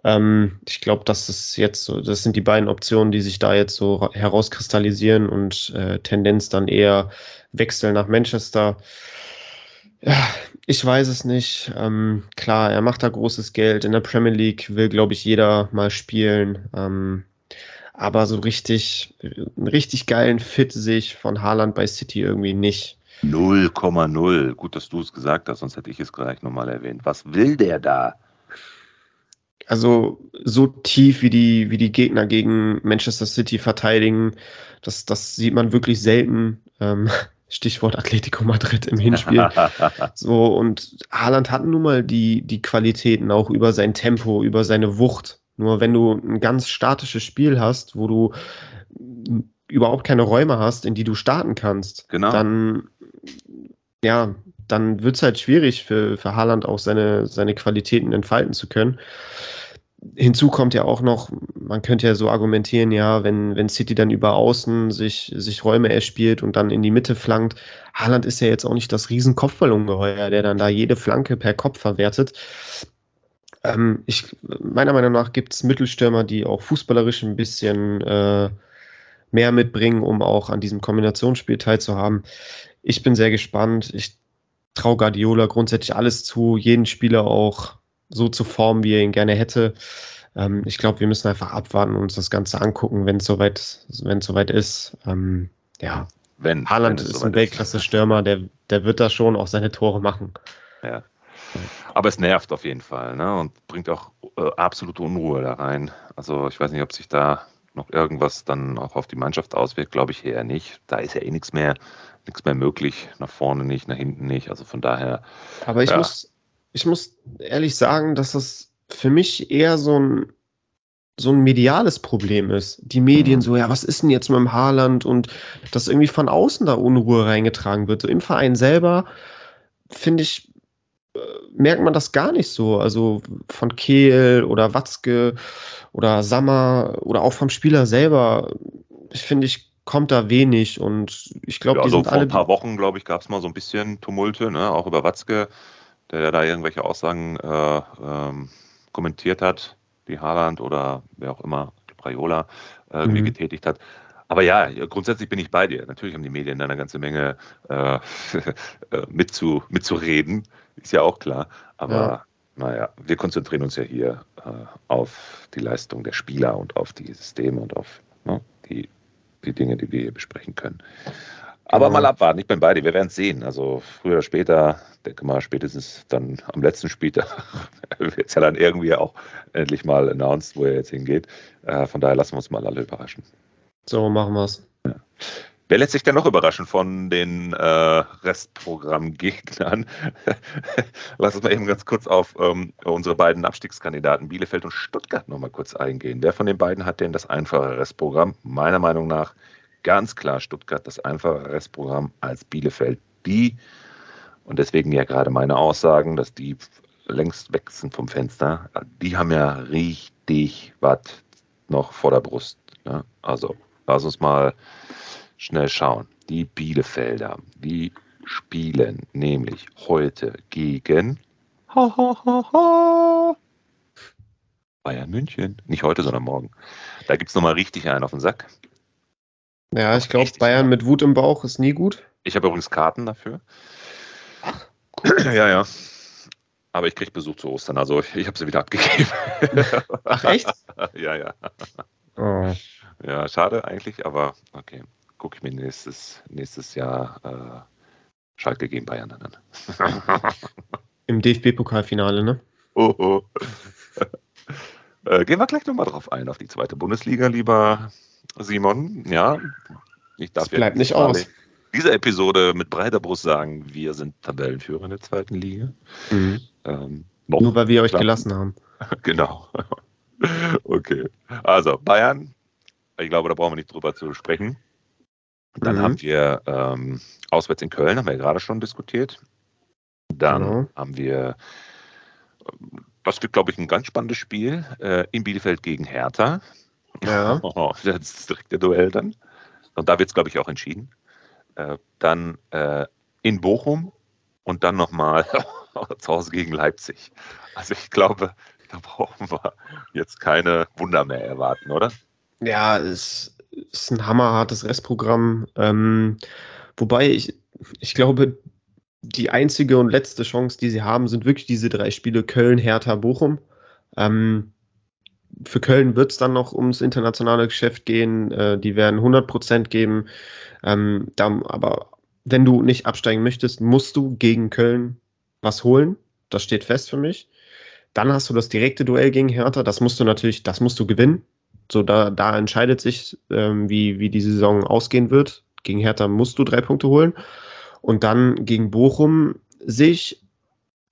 Ähm, ich glaube, das ist jetzt so, das sind die beiden Optionen, die sich da jetzt so herauskristallisieren und äh, Tendenz dann eher Wechsel nach Manchester. Ja, ich weiß es nicht. Ähm, klar, er macht da großes Geld. In der Premier League will, glaube ich, jeder mal spielen. Ähm, aber so richtig, einen richtig geilen Fit sehe ich von Haaland bei City irgendwie nicht. 0,0. Gut, dass du es gesagt hast, sonst hätte ich es gleich nochmal erwähnt. Was will der da? Also so tief wie die, wie die Gegner gegen Manchester City verteidigen, das, das sieht man wirklich selten. Ähm, Stichwort Atletico Madrid im Hinspiel. so, und Haaland hat nun mal die, die Qualitäten auch über sein Tempo, über seine Wucht. Nur wenn du ein ganz statisches Spiel hast, wo du überhaupt keine Räume hast, in die du starten kannst, genau. dann, ja, dann wird es halt schwierig für, für Haaland auch seine, seine Qualitäten entfalten zu können hinzu kommt ja auch noch, man könnte ja so argumentieren, ja, wenn, wenn City dann über außen sich, sich Räume erspielt und dann in die Mitte flankt. Haaland ist ja jetzt auch nicht das riesen Kopfballungeheuer, der dann da jede Flanke per Kopf verwertet. Ähm, ich, meiner Meinung nach gibt es Mittelstürmer, die auch fußballerisch ein bisschen äh, mehr mitbringen, um auch an diesem Kombinationsspiel teilzuhaben. Ich bin sehr gespannt. Ich traue Guardiola grundsätzlich alles zu, jeden Spieler auch so zu formen, wie er ihn gerne hätte. Ähm, ich glaube, wir müssen einfach abwarten und uns das Ganze angucken, wenn es soweit, wenn es soweit ist. Ähm, ja. Wenn, Haaland wenn ist ein Weltklasse-Stürmer, der, der wird da schon auch seine Tore machen. Ja. Aber es nervt auf jeden Fall ne? und bringt auch äh, absolute Unruhe da rein. Also ich weiß nicht, ob sich da noch irgendwas dann auch auf die Mannschaft auswirkt, glaube ich eher nicht. Da ist ja eh nichts mehr, nichts mehr möglich, nach vorne nicht, nach hinten nicht. Also von daher. Aber ich ja. muss, ich muss ehrlich sagen, dass das für mich eher so ein, so ein mediales Problem ist. Die Medien mhm. so, ja, was ist denn jetzt mit dem Haaland und dass irgendwie von außen da Unruhe reingetragen wird. So im Verein selber, finde ich, äh, merkt man das gar nicht so. Also von Kehl oder Watzke oder Sammer oder auch vom Spieler selber, ich finde ich, kommt da wenig und ich glaube, ja, die also sind vor alle. Vor ein paar Wochen, glaube ich, gab es mal so ein bisschen Tumulte, ne? auch über Watzke der da irgendwelche Aussagen äh, ähm, kommentiert hat, die Haaland oder wer auch immer, Raiola, äh, irgendwie mhm. getätigt hat. Aber ja, grundsätzlich bin ich bei dir. Natürlich haben die Medien da eine ganze Menge äh, äh mitzu, mitzureden, ist ja auch klar. Aber ja. naja, wir konzentrieren uns ja hier äh, auf die Leistung der Spieler und auf die Systeme und auf ne, die, die Dinge, die wir hier besprechen können. Aber genau. mal abwarten, ich bin bei dir, wir werden es sehen. Also früher oder später, denke mal, spätestens dann am letzten Spieltag wird es ja dann irgendwie auch endlich mal announced, wo er jetzt hingeht. Äh, von daher lassen wir uns mal alle überraschen. So machen wir es. Ja. Wer lässt sich denn noch überraschen von den äh, Restprogrammgegnern? Lass uns mal eben ganz kurz auf ähm, unsere beiden Abstiegskandidaten Bielefeld und Stuttgart noch mal kurz eingehen. Wer von den beiden hat denn das einfache Restprogramm? Meiner Meinung nach ganz klar Stuttgart das einfache Restprogramm als Bielefeld die. Und deswegen ja gerade meine Aussagen, dass die längst weg sind vom Fenster. Die haben ja richtig was noch vor der Brust. Ne? Also lass uns mal schnell schauen. Die Bielefelder, die spielen nämlich heute gegen Bayern München. Nicht heute, sondern morgen. Da gibt es nochmal richtig einen auf den Sack. Ja, ich glaube, Bayern mit Wut im Bauch ist nie gut. Ich habe übrigens Karten dafür. Ach, cool. ja, ja. Aber ich kriege Besuch zu Ostern, also ich, ich habe sie wieder abgegeben. Ach, echt? ja, ja. Oh. Ja, schade eigentlich, aber okay. Gucke ich mir nächstes, nächstes Jahr äh, Schalke gegen Bayern an. Im DFB-Pokalfinale, ne? Oh, oh. äh, gehen wir gleich nochmal drauf ein, auf die zweite Bundesliga, lieber Simon. Ja, ich darf das bleibt nicht aus. Diese Episode mit breiter Brust sagen, wir sind Tabellenführer in der zweiten Liga. Mhm. Ähm, Nur weil wir euch gelassen haben. genau. okay. Also Bayern, ich glaube, da brauchen wir nicht drüber zu sprechen. Dann mhm. haben wir ähm, auswärts in Köln, haben wir ja gerade schon diskutiert. Dann genau. haben wir, das wird, glaube ich, ein ganz spannendes Spiel äh, in Bielefeld gegen Hertha. Ja. Oh, das ist direkte Duell dann. Und da wird es, glaube ich, auch entschieden. Äh, dann äh, in Bochum und dann nochmal zu Hause gegen Leipzig. Also ich glaube, da brauchen wir jetzt keine Wunder mehr erwarten, oder? Ja, es ist ein hammerhartes Restprogramm. Ähm, wobei ich, ich glaube, die einzige und letzte Chance, die sie haben, sind wirklich diese drei Spiele Köln, Hertha, Bochum. Ähm, für Köln wird es dann noch ums internationale Geschäft gehen. Äh, die werden 100% geben. Ähm, da, aber wenn du nicht absteigen möchtest, musst du gegen Köln was holen. Das steht fest für mich. Dann hast du das direkte Duell gegen Hertha. Das musst du natürlich, das musst du gewinnen. So, da, da entscheidet sich, ähm, wie, wie die Saison ausgehen wird. Gegen Hertha musst du drei Punkte holen. Und dann gegen Bochum sehe ich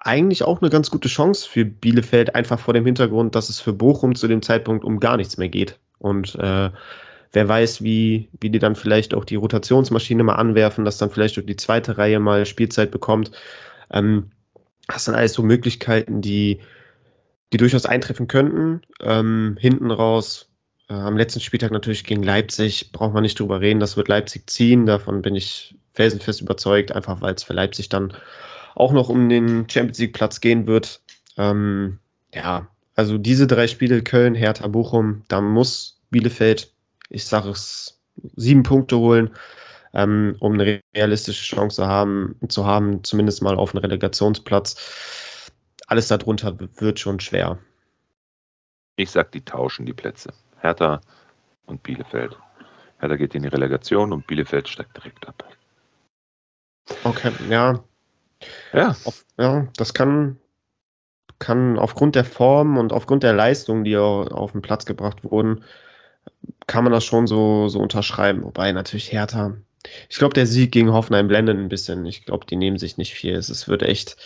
eigentlich auch eine ganz gute Chance für Bielefeld, einfach vor dem Hintergrund, dass es für Bochum zu dem Zeitpunkt um gar nichts mehr geht. Und äh, wer weiß, wie, wie die dann vielleicht auch die Rotationsmaschine mal anwerfen, dass dann vielleicht auch die zweite Reihe mal Spielzeit bekommt. Ähm, das sind alles so Möglichkeiten, die die durchaus eintreffen könnten. Ähm, hinten raus äh, am letzten Spieltag natürlich gegen Leipzig, braucht man nicht drüber reden, das wird Leipzig ziehen, davon bin ich felsenfest überzeugt, einfach weil es für Leipzig dann auch noch um den Champions League Platz gehen wird. Ähm, ja, also diese drei Spiele, Köln, Hertha, Bochum, da muss Bielefeld, ich sage es, sieben Punkte holen, ähm, um eine realistische Chance haben, zu haben, zumindest mal auf einen Relegationsplatz. Alles darunter wird schon schwer. Ich sag, die tauschen die Plätze. Hertha und Bielefeld. Hertha geht in die Relegation und Bielefeld steigt direkt ab. Okay, ja. Ja. Auf, ja, das kann, kann aufgrund der Form und aufgrund der Leistung, die auf den Platz gebracht wurden, kann man das schon so, so unterschreiben. Wobei natürlich Hertha. Ich glaube, der Sieg gegen Hoffenheim blendet ein bisschen. Ich glaube, die nehmen sich nicht viel. Es wird echt,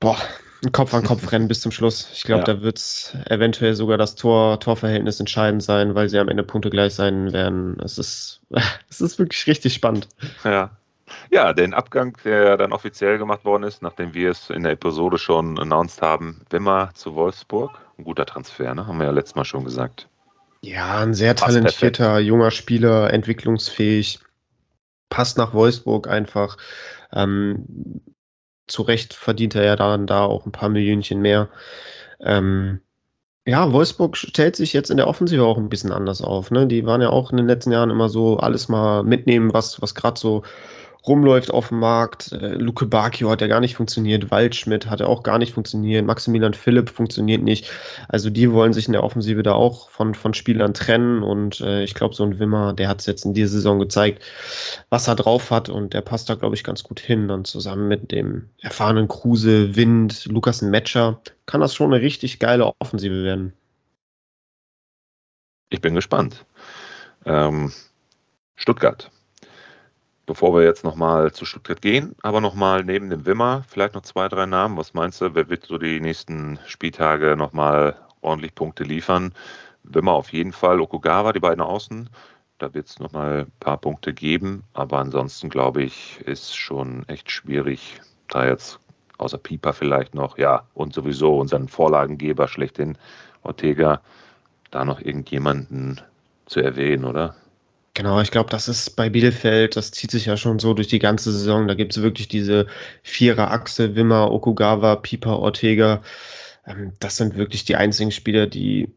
boah, ein Kopf an Kopf rennen bis zum Schluss. Ich glaube, ja. da wird es eventuell sogar das Tor, Torverhältnis entscheidend sein, weil sie am Ende Punkte gleich sein werden. Es ist, es ist wirklich richtig spannend. Ja. Ja, den Abgang, der dann offiziell gemacht worden ist, nachdem wir es in der Episode schon announced haben, Wimmer zu Wolfsburg. Ein guter Transfer, ne? Haben wir ja letztes Mal schon gesagt. Ja, ein sehr talentierter junger Spieler, entwicklungsfähig. Passt nach Wolfsburg einfach. Ähm, zu Recht verdient er ja dann da auch ein paar Millionchen mehr. Ähm, ja, Wolfsburg stellt sich jetzt in der Offensive auch ein bisschen anders auf. Ne? Die waren ja auch in den letzten Jahren immer so alles mal mitnehmen, was, was gerade so rumläuft auf dem Markt. Äh, Luke Bakio hat ja gar nicht funktioniert, Waldschmidt hat ja auch gar nicht funktioniert, Maximilian Philipp funktioniert nicht. Also die wollen sich in der Offensive da auch von, von Spielern trennen und äh, ich glaube, so ein Wimmer, der hat es jetzt in dieser Saison gezeigt, was er drauf hat und der passt da, glaube ich, ganz gut hin. Dann zusammen mit dem erfahrenen Kruse, Wind, Lukas Metscher, kann das schon eine richtig geile Offensive werden. Ich bin gespannt. Ähm, Stuttgart bevor wir jetzt nochmal zu Stuttgart gehen, aber nochmal neben dem Wimmer vielleicht noch zwei, drei Namen. Was meinst du, wer wird so die nächsten Spieltage nochmal ordentlich Punkte liefern? Wimmer auf jeden Fall, Okugawa, die beiden Außen. Da wird es nochmal ein paar Punkte geben, aber ansonsten glaube ich, ist schon echt schwierig, da jetzt außer Pieper vielleicht noch, ja, und sowieso unseren Vorlagengeber schlechthin, Ortega, da noch irgendjemanden zu erwähnen, oder? Genau, ich glaube, das ist bei Bielefeld, das zieht sich ja schon so durch die ganze Saison. Da gibt es wirklich diese Vierer-Achse, Wimmer, Okugawa, Pieper, Ortega. Ähm, das sind wirklich die einzigen Spieler, die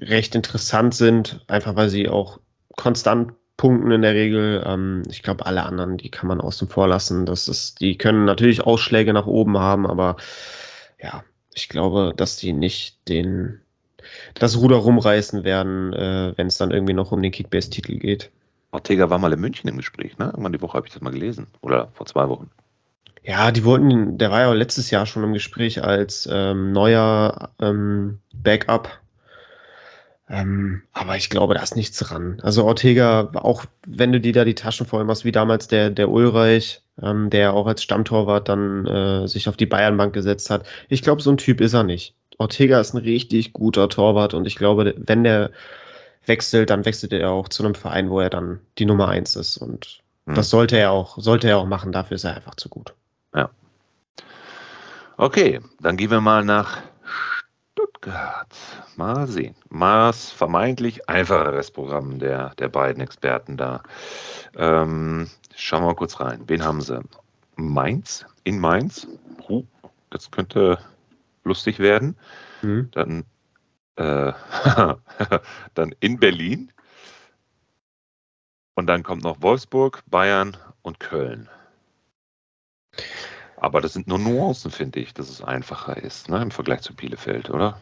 recht interessant sind, einfach weil sie auch konstant punkten in der Regel. Ähm, ich glaube, alle anderen, die kann man außen vor lassen. Das ist, die können natürlich Ausschläge nach oben haben, aber ja, ich glaube, dass die nicht den das Ruder rumreißen werden, äh, wenn es dann irgendwie noch um den Kickbase-Titel geht. Ortega war mal in München im Gespräch, ne? Irgendwann die Woche habe ich das mal gelesen. Oder vor zwei Wochen. Ja, die wollten, der war ja letztes Jahr schon im Gespräch als ähm, neuer ähm, Backup. Ähm, aber ich glaube, da ist nichts dran. Also Ortega, auch wenn du dir da die Taschen voll machst, wie damals der, der Ulreich, ähm, der auch als Stammtorwart dann äh, sich auf die Bayernbank gesetzt hat. Ich glaube, so ein Typ ist er nicht. Ortega ist ein richtig guter Torwart und ich glaube, wenn der wechselt, dann wechselt er auch zu einem Verein, wo er dann die Nummer eins ist. Und hm. das sollte er auch, sollte er auch machen. Dafür ist er einfach zu gut. Ja. Okay, dann gehen wir mal nach Stuttgart. Mal sehen. Mal das vermeintlich einfacheres Programm der, der beiden Experten da. Ähm, schauen wir mal kurz rein. Wen haben sie? Mainz? In Mainz? Uh, das könnte lustig werden. Mhm. Dann, äh, dann in Berlin. Und dann kommt noch Wolfsburg, Bayern und Köln. Aber das sind nur Nuancen, finde ich, dass es einfacher ist, ne, im Vergleich zu Bielefeld, oder?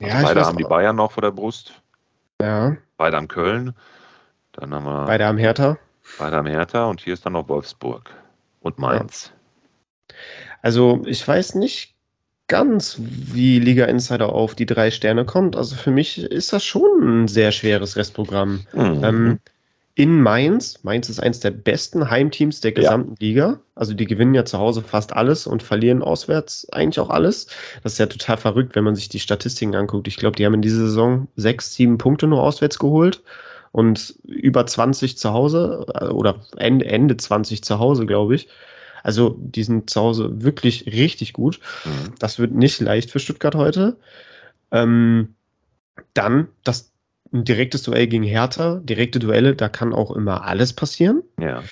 Also ja, beide haben die Bayern noch vor der Brust. Ja. Beide haben Köln. Dann haben wir. Beide haben Hertha. Beide haben Hertha und hier ist dann noch Wolfsburg und Mainz. Ja. Also ich weiß nicht ganz wie Liga Insider auf die drei Sterne kommt. Also für mich ist das schon ein sehr schweres Restprogramm. Mhm. Ähm, in Mainz, Mainz ist eines der besten Heimteams der gesamten ja. Liga. Also die gewinnen ja zu Hause fast alles und verlieren auswärts eigentlich auch alles. Das ist ja total verrückt, wenn man sich die Statistiken anguckt. Ich glaube, die haben in dieser Saison sechs, sieben Punkte nur auswärts geholt und über 20 zu Hause äh, oder Ende, Ende 20 zu Hause, glaube ich. Also die sind zu Hause wirklich richtig gut. Mhm. Das wird nicht leicht für Stuttgart heute. Ähm, dann das ein direktes Duell gegen Hertha, direkte Duelle, da kann auch immer alles passieren. Ja.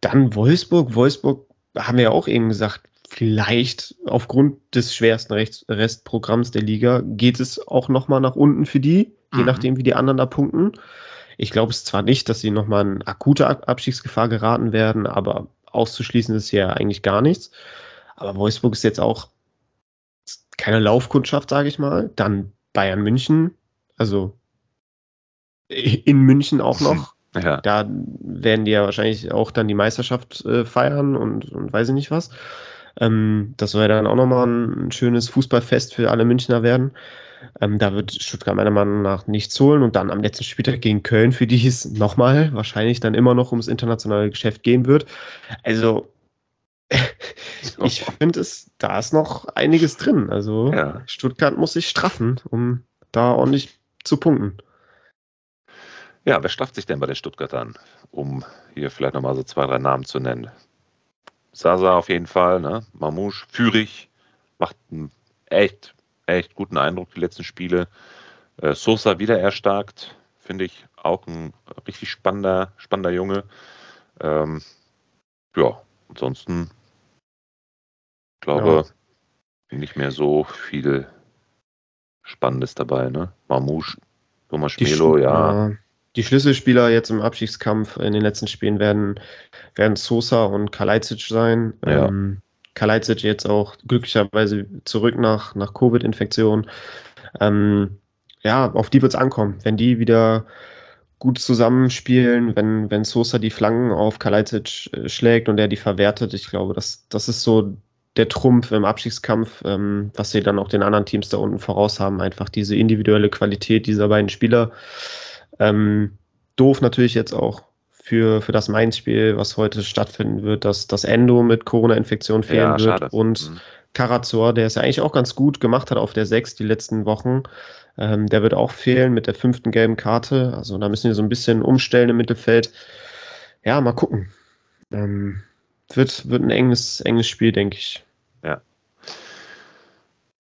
Dann Wolfsburg. Wolfsburg haben wir ja auch eben gesagt, vielleicht aufgrund des schwersten Rechts Restprogramms der Liga geht es auch nochmal nach unten für die, je mhm. nachdem, wie die anderen da punkten. Ich glaube es zwar nicht, dass sie nochmal in akute Abstiegsgefahr geraten werden, aber auszuschließen ist ja eigentlich gar nichts. Aber Wolfsburg ist jetzt auch keine Laufkundschaft, sage ich mal. Dann Bayern München, also in München auch noch. Ja. Da werden die ja wahrscheinlich auch dann die Meisterschaft äh, feiern und, und weiß ich nicht was. Ähm, das soll ja dann auch nochmal ein schönes Fußballfest für alle Münchner werden. Ähm, da wird Stuttgart meiner Meinung nach nichts holen und dann am letzten Spieltag gegen Köln, für die es nochmal wahrscheinlich dann immer noch ums internationale Geschäft gehen wird. Also ich finde es, da ist noch einiges drin. Also ja. Stuttgart muss sich straffen, um da ordentlich zu punkten. Ja, wer strafft sich denn bei den Stuttgartern, um hier vielleicht nochmal so zwei, drei Namen zu nennen? Sasa auf jeden Fall, ne? Mamouche, Führig, macht einen echt, echt guten Eindruck die letzten Spiele. Äh, Sosa wieder erstarkt, finde ich auch ein richtig spannender, spannender Junge. Ähm, ja, ansonsten glaube ja. nicht mehr so viel Spannendes dabei, ne? Mamouche, Thomas Schmelo, ja. Die Schlüsselspieler jetzt im Abschiedskampf in den letzten Spielen werden, werden Sosa und Kalajdzic sein. Ja. Ähm, Kalajdzic jetzt auch glücklicherweise zurück nach, nach Covid-Infektion. Ähm, ja, auf die wird es ankommen. Wenn die wieder gut zusammenspielen, wenn, wenn Sosa die Flanken auf Kalajdzic äh, schlägt und er die verwertet, ich glaube, das, das ist so der Trumpf im Abschiedskampf, ähm, was sie dann auch den anderen Teams da unten voraus haben. Einfach diese individuelle Qualität dieser beiden Spieler. Ähm, doof natürlich jetzt auch für, für das Mainz-Spiel, was heute stattfinden wird, dass das Endo mit Corona-Infektion fehlen ja, wird und mhm. Karazor, der es ja eigentlich auch ganz gut gemacht hat auf der 6 die letzten Wochen, ähm, der wird auch fehlen mit der fünften gelben Karte. Also da müssen wir so ein bisschen umstellen im Mittelfeld. Ja, mal gucken. Ähm, wird, wird ein enges, enges Spiel, denke ich.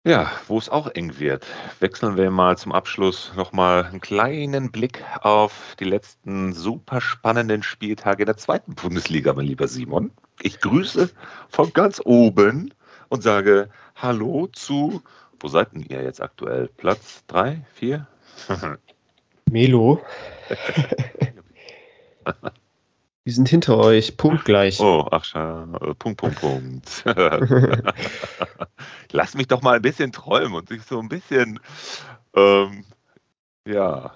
Ja. Wo es auch eng wird, wechseln wir mal zum Abschluss nochmal einen kleinen Blick auf die letzten super spannenden Spieltage der zweiten Bundesliga, mein lieber Simon. Ich grüße von ganz oben und sage Hallo zu, wo seid denn ihr jetzt aktuell? Platz 3, 4? Melo. Wir sind hinter euch, punktgleich. Oh, ach, äh, Punkt, Punkt, Punkt. Lass mich doch mal ein bisschen träumen und sich so ein bisschen, ähm, ja,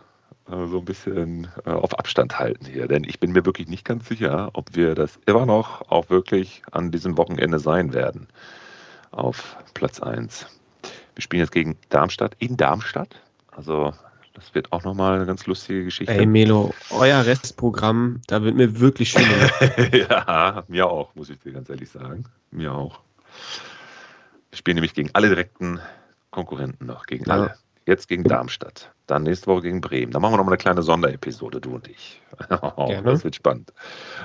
äh, so ein bisschen äh, auf Abstand halten hier. Denn ich bin mir wirklich nicht ganz sicher, ob wir das immer noch auch wirklich an diesem Wochenende sein werden. Auf Platz 1. Wir spielen jetzt gegen Darmstadt in Darmstadt. Also das wird auch nochmal eine ganz lustige Geschichte. Ey, Melo, euer Restprogramm, da wird mir wirklich schön. ja, mir auch, muss ich dir ganz ehrlich sagen. Mir auch. Wir spielen nämlich gegen alle direkten Konkurrenten noch, gegen ja. alle. Jetzt gegen Darmstadt, dann nächste Woche gegen Bremen. Dann machen wir nochmal eine kleine Sonderepisode, du und ich. Das wird spannend.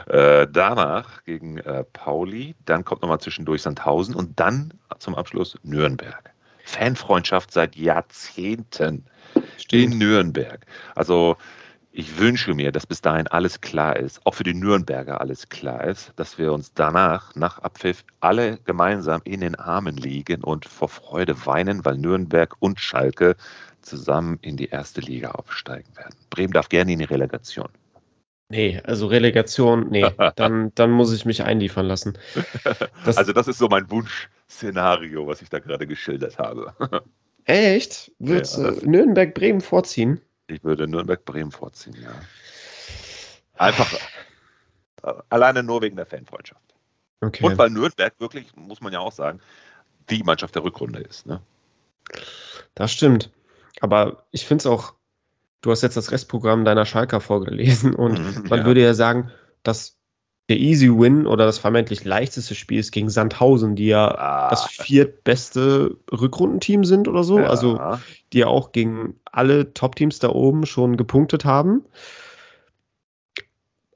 Äh, danach gegen äh, Pauli, dann kommt nochmal zwischendurch Sandhausen und dann zum Abschluss Nürnberg. Fanfreundschaft seit Jahrzehnten. Stimmt. in Nürnberg. Also ich wünsche mir, dass bis dahin alles klar ist, auch für die Nürnberger alles klar ist, dass wir uns danach, nach Abpfiff, alle gemeinsam in den Armen liegen und vor Freude weinen, weil Nürnberg und Schalke zusammen in die erste Liga aufsteigen werden. Bremen darf gerne in die Relegation. Nee, also Relegation, nee, dann, dann muss ich mich einliefern lassen. Das also das ist so mein Wunschszenario, was ich da gerade geschildert habe. Echt? Würdest ja, du Nürnberg-Bremen vorziehen? Ich würde Nürnberg-Bremen vorziehen, ja. Einfach alleine nur wegen der Fanfreundschaft. Okay. Und weil Nürnberg wirklich, muss man ja auch sagen, die Mannschaft der Rückrunde ist. Ne? Das stimmt. Aber ich finde es auch, du hast jetzt das Restprogramm deiner Schalker vorgelesen und mhm, man ja. würde ja sagen, dass der Easy Win oder das vermeintlich leichteste Spiel ist gegen Sandhausen, die ja ah. das viertbeste Rückrundenteam sind oder so. Ja. Also die ja auch gegen alle Top-Teams da oben schon gepunktet haben.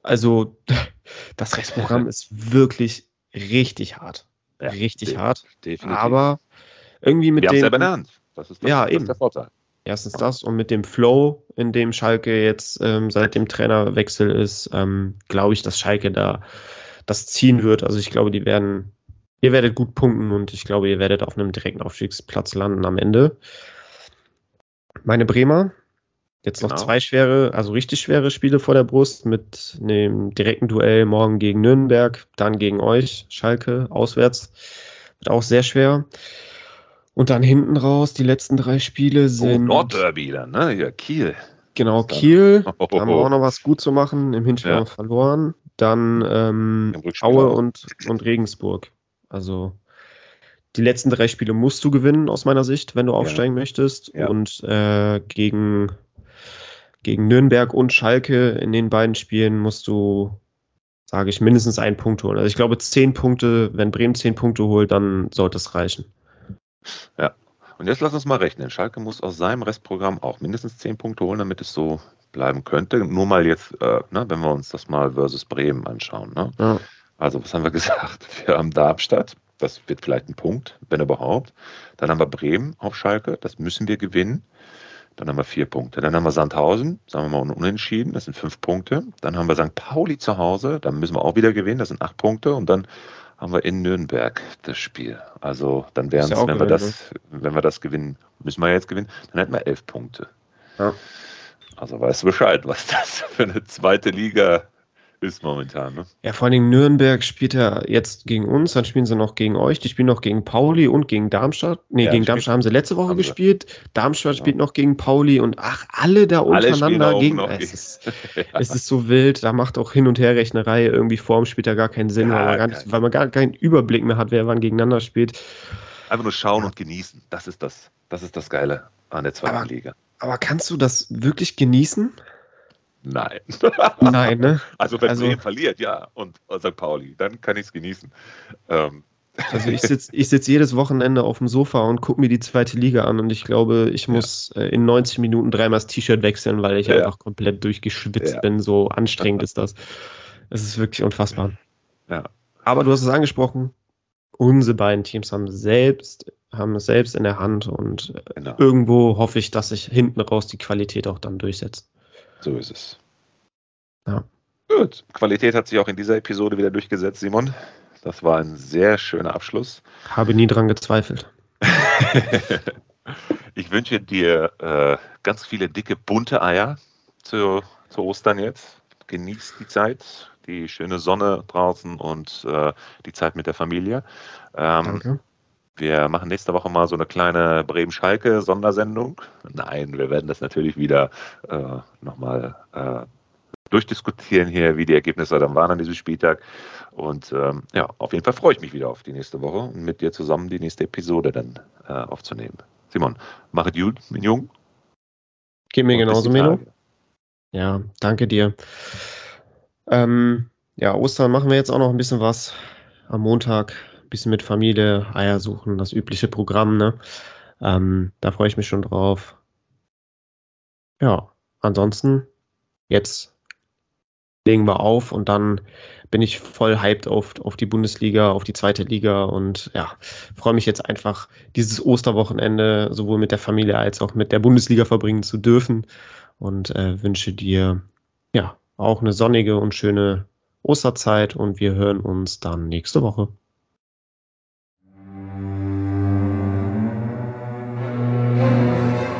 Also das Restprogramm ist wirklich richtig hart. Ja, richtig de- hart. Definitiv. Aber irgendwie mit wir es den. selber in der Hand. Das ist, das, Ja, das eben. ist der Vorteil. Erstens das und mit dem Flow, in dem Schalke jetzt ähm, seit dem Trainerwechsel ist, ähm, glaube ich, dass Schalke da das ziehen wird. Also ich glaube, die werden, ihr werdet gut punkten und ich glaube, ihr werdet auf einem direkten Aufstiegsplatz landen am Ende. Meine Bremer, jetzt noch Genau. zwei schwere, also richtig schwere Spiele vor der Brust mit einem direkten Duell morgen gegen Nürnberg, dann gegen euch, Schalke, auswärts. Wird auch sehr schwer. Und dann hinten raus, die letzten drei Spiele Oh, sind. Nordderby dann, ne? Ja, Kiel. Genau, Ist dann- Kiel. Oh, Da haben wir auch noch was gut zu machen. Im Hinspiel Ja. verloren. Dann ähm, Aue und, und Regensburg. Also die letzten drei Spiele musst du gewinnen, aus meiner Sicht, wenn du aufsteigen möchtest. Ja. Und äh, gegen, gegen Nürnberg und Schalke in den beiden Spielen musst du, sage ich, mindestens einen Punkt holen. Also ich glaube, zehn Punkte, wenn Bremen zehn Punkte holt, dann sollte es reichen. Und jetzt lass uns mal rechnen. Schalke muss aus seinem Restprogramm auch mindestens 10 Punkte holen, damit es so bleiben könnte. Nur mal jetzt, äh, ne, wenn wir uns das mal versus Bremen anschauen. Ne? Ja. Also, was haben wir gesagt? Wir haben Darmstadt, das wird vielleicht ein Punkt, wenn überhaupt. Dann haben wir Bremen auf Schalke, das müssen wir gewinnen. Dann haben wir vier Punkte. Dann haben wir Sandhausen, sagen wir mal un- unentschieden, das sind fünf Punkte. Dann haben wir St. Pauli zu Hause, da müssen wir auch wieder gewinnen, das sind acht Punkte. Und dann haben wir in Nürnberg das Spiel. Also dann wären ja es, auch wenn wir das, wenn wir das gewinnen, müssen wir jetzt gewinnen, dann hätten wir elf Punkte. Ja. Also weißt du Bescheid, was das für eine zweite Liga ist momentan. Ne? Ja, vor allen Dingen Nürnberg spielt ja jetzt gegen uns, dann spielen sie noch gegen euch. Die spielen noch gegen Pauli und gegen Darmstadt. Nee, Ja, gegen Darmstadt haben sie letzte Woche gespielt. Darmstadt Ja. spielt noch gegen Pauli und ach, alle da Alle untereinander oben gegen. Es ist, es ist so wild, da macht auch Hin- und Herrechnerei irgendwie Form, spielt da gar keinen Sinn, Ja, weil, man gar nicht, weil man gar keinen Überblick mehr hat, wer wann gegeneinander spielt. Einfach nur schauen und genießen. Das ist das, das ist das Geile an der zweiten Aber- Liga. Aber kannst du das wirklich genießen? Nein. Nein, ne? Also wenn Also- Bremen verliert, ja, und St. Pauli, dann kann ich es genießen. Ähm, Also ich sitze ich sitz jedes Wochenende auf dem Sofa und gucke mir die zweite Liga an und ich glaube, ich muss äh, in 90 Minuten dreimal das T-Shirt wechseln, weil ich Ja. einfach komplett durchgeschwitzt Ja. bin. So anstrengend ist das. Es ist wirklich unfassbar. Ja. Aber du hast es angesprochen, unsere beiden Teams haben selbst, haben es selbst in der Hand und genau, irgendwo hoffe ich, dass sich hinten raus die Qualität auch dann durchsetzt. So ist es. Ja. Gut, Qualität hat sich auch in dieser Episode wieder durchgesetzt, Simon. Das war ein sehr schöner Abschluss. Habe nie dran gezweifelt. ich wünsche dir äh, ganz viele dicke, bunte Eier zu, zu Ostern jetzt. Genieß die Zeit, die schöne Sonne draußen und äh, die Zeit mit der Familie. Ähm, Danke. Wir machen nächste Woche mal so eine kleine Bremen-Schalke-Sondersendung. Nein, wir werden das natürlich wieder äh, nochmal äh, durchdiskutieren hier, wie die Ergebnisse dann waren an diesem Spieltag. Und ähm, ja, auf jeden Fall freue ich mich wieder auf die nächste Woche und mit dir zusammen die nächste Episode dann äh, aufzunehmen. Simon, mach es gut, mein Jung. Geht mir genauso. Tage. Ja, danke dir. Ähm, ja, Ostern machen wir jetzt auch noch ein bisschen was. Am Montag bisschen mit Familie, Eier suchen, das übliche Programm, ne? Ähm, da freue ich mich schon drauf. Ja, ansonsten, jetzt legen wir auf und dann bin ich voll hyped auf, auf die Bundesliga, auf die zweite Liga und ja, freue mich jetzt einfach, dieses Osterwochenende sowohl mit der Familie als auch mit der Bundesliga verbringen zu dürfen und äh, wünsche dir ja auch eine sonnige und schöne Osterzeit und wir hören uns dann nächste Woche.